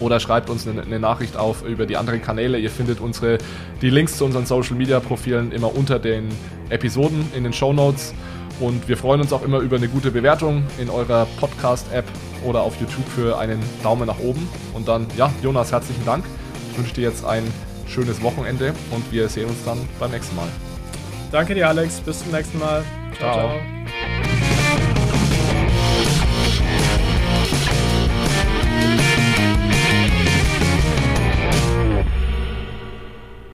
oder schreibt uns eine, eine, Nachricht auf über die anderen Kanäle. Ihr findet unsere, die Links zu unseren Social Media Profilen immer unter den Episoden in den Show Notes. Und wir freuen uns auch immer über eine gute Bewertung in eurer Podcast-App oder auf YouTube für einen Daumen nach oben. Und dann, ja, Jonas, herzlichen Dank. Ich wünsche dir jetzt ein schönes Wochenende und wir sehen uns dann beim nächsten Mal. Danke dir, Alex. Bis zum nächsten Mal. ciao. ciao. ciao.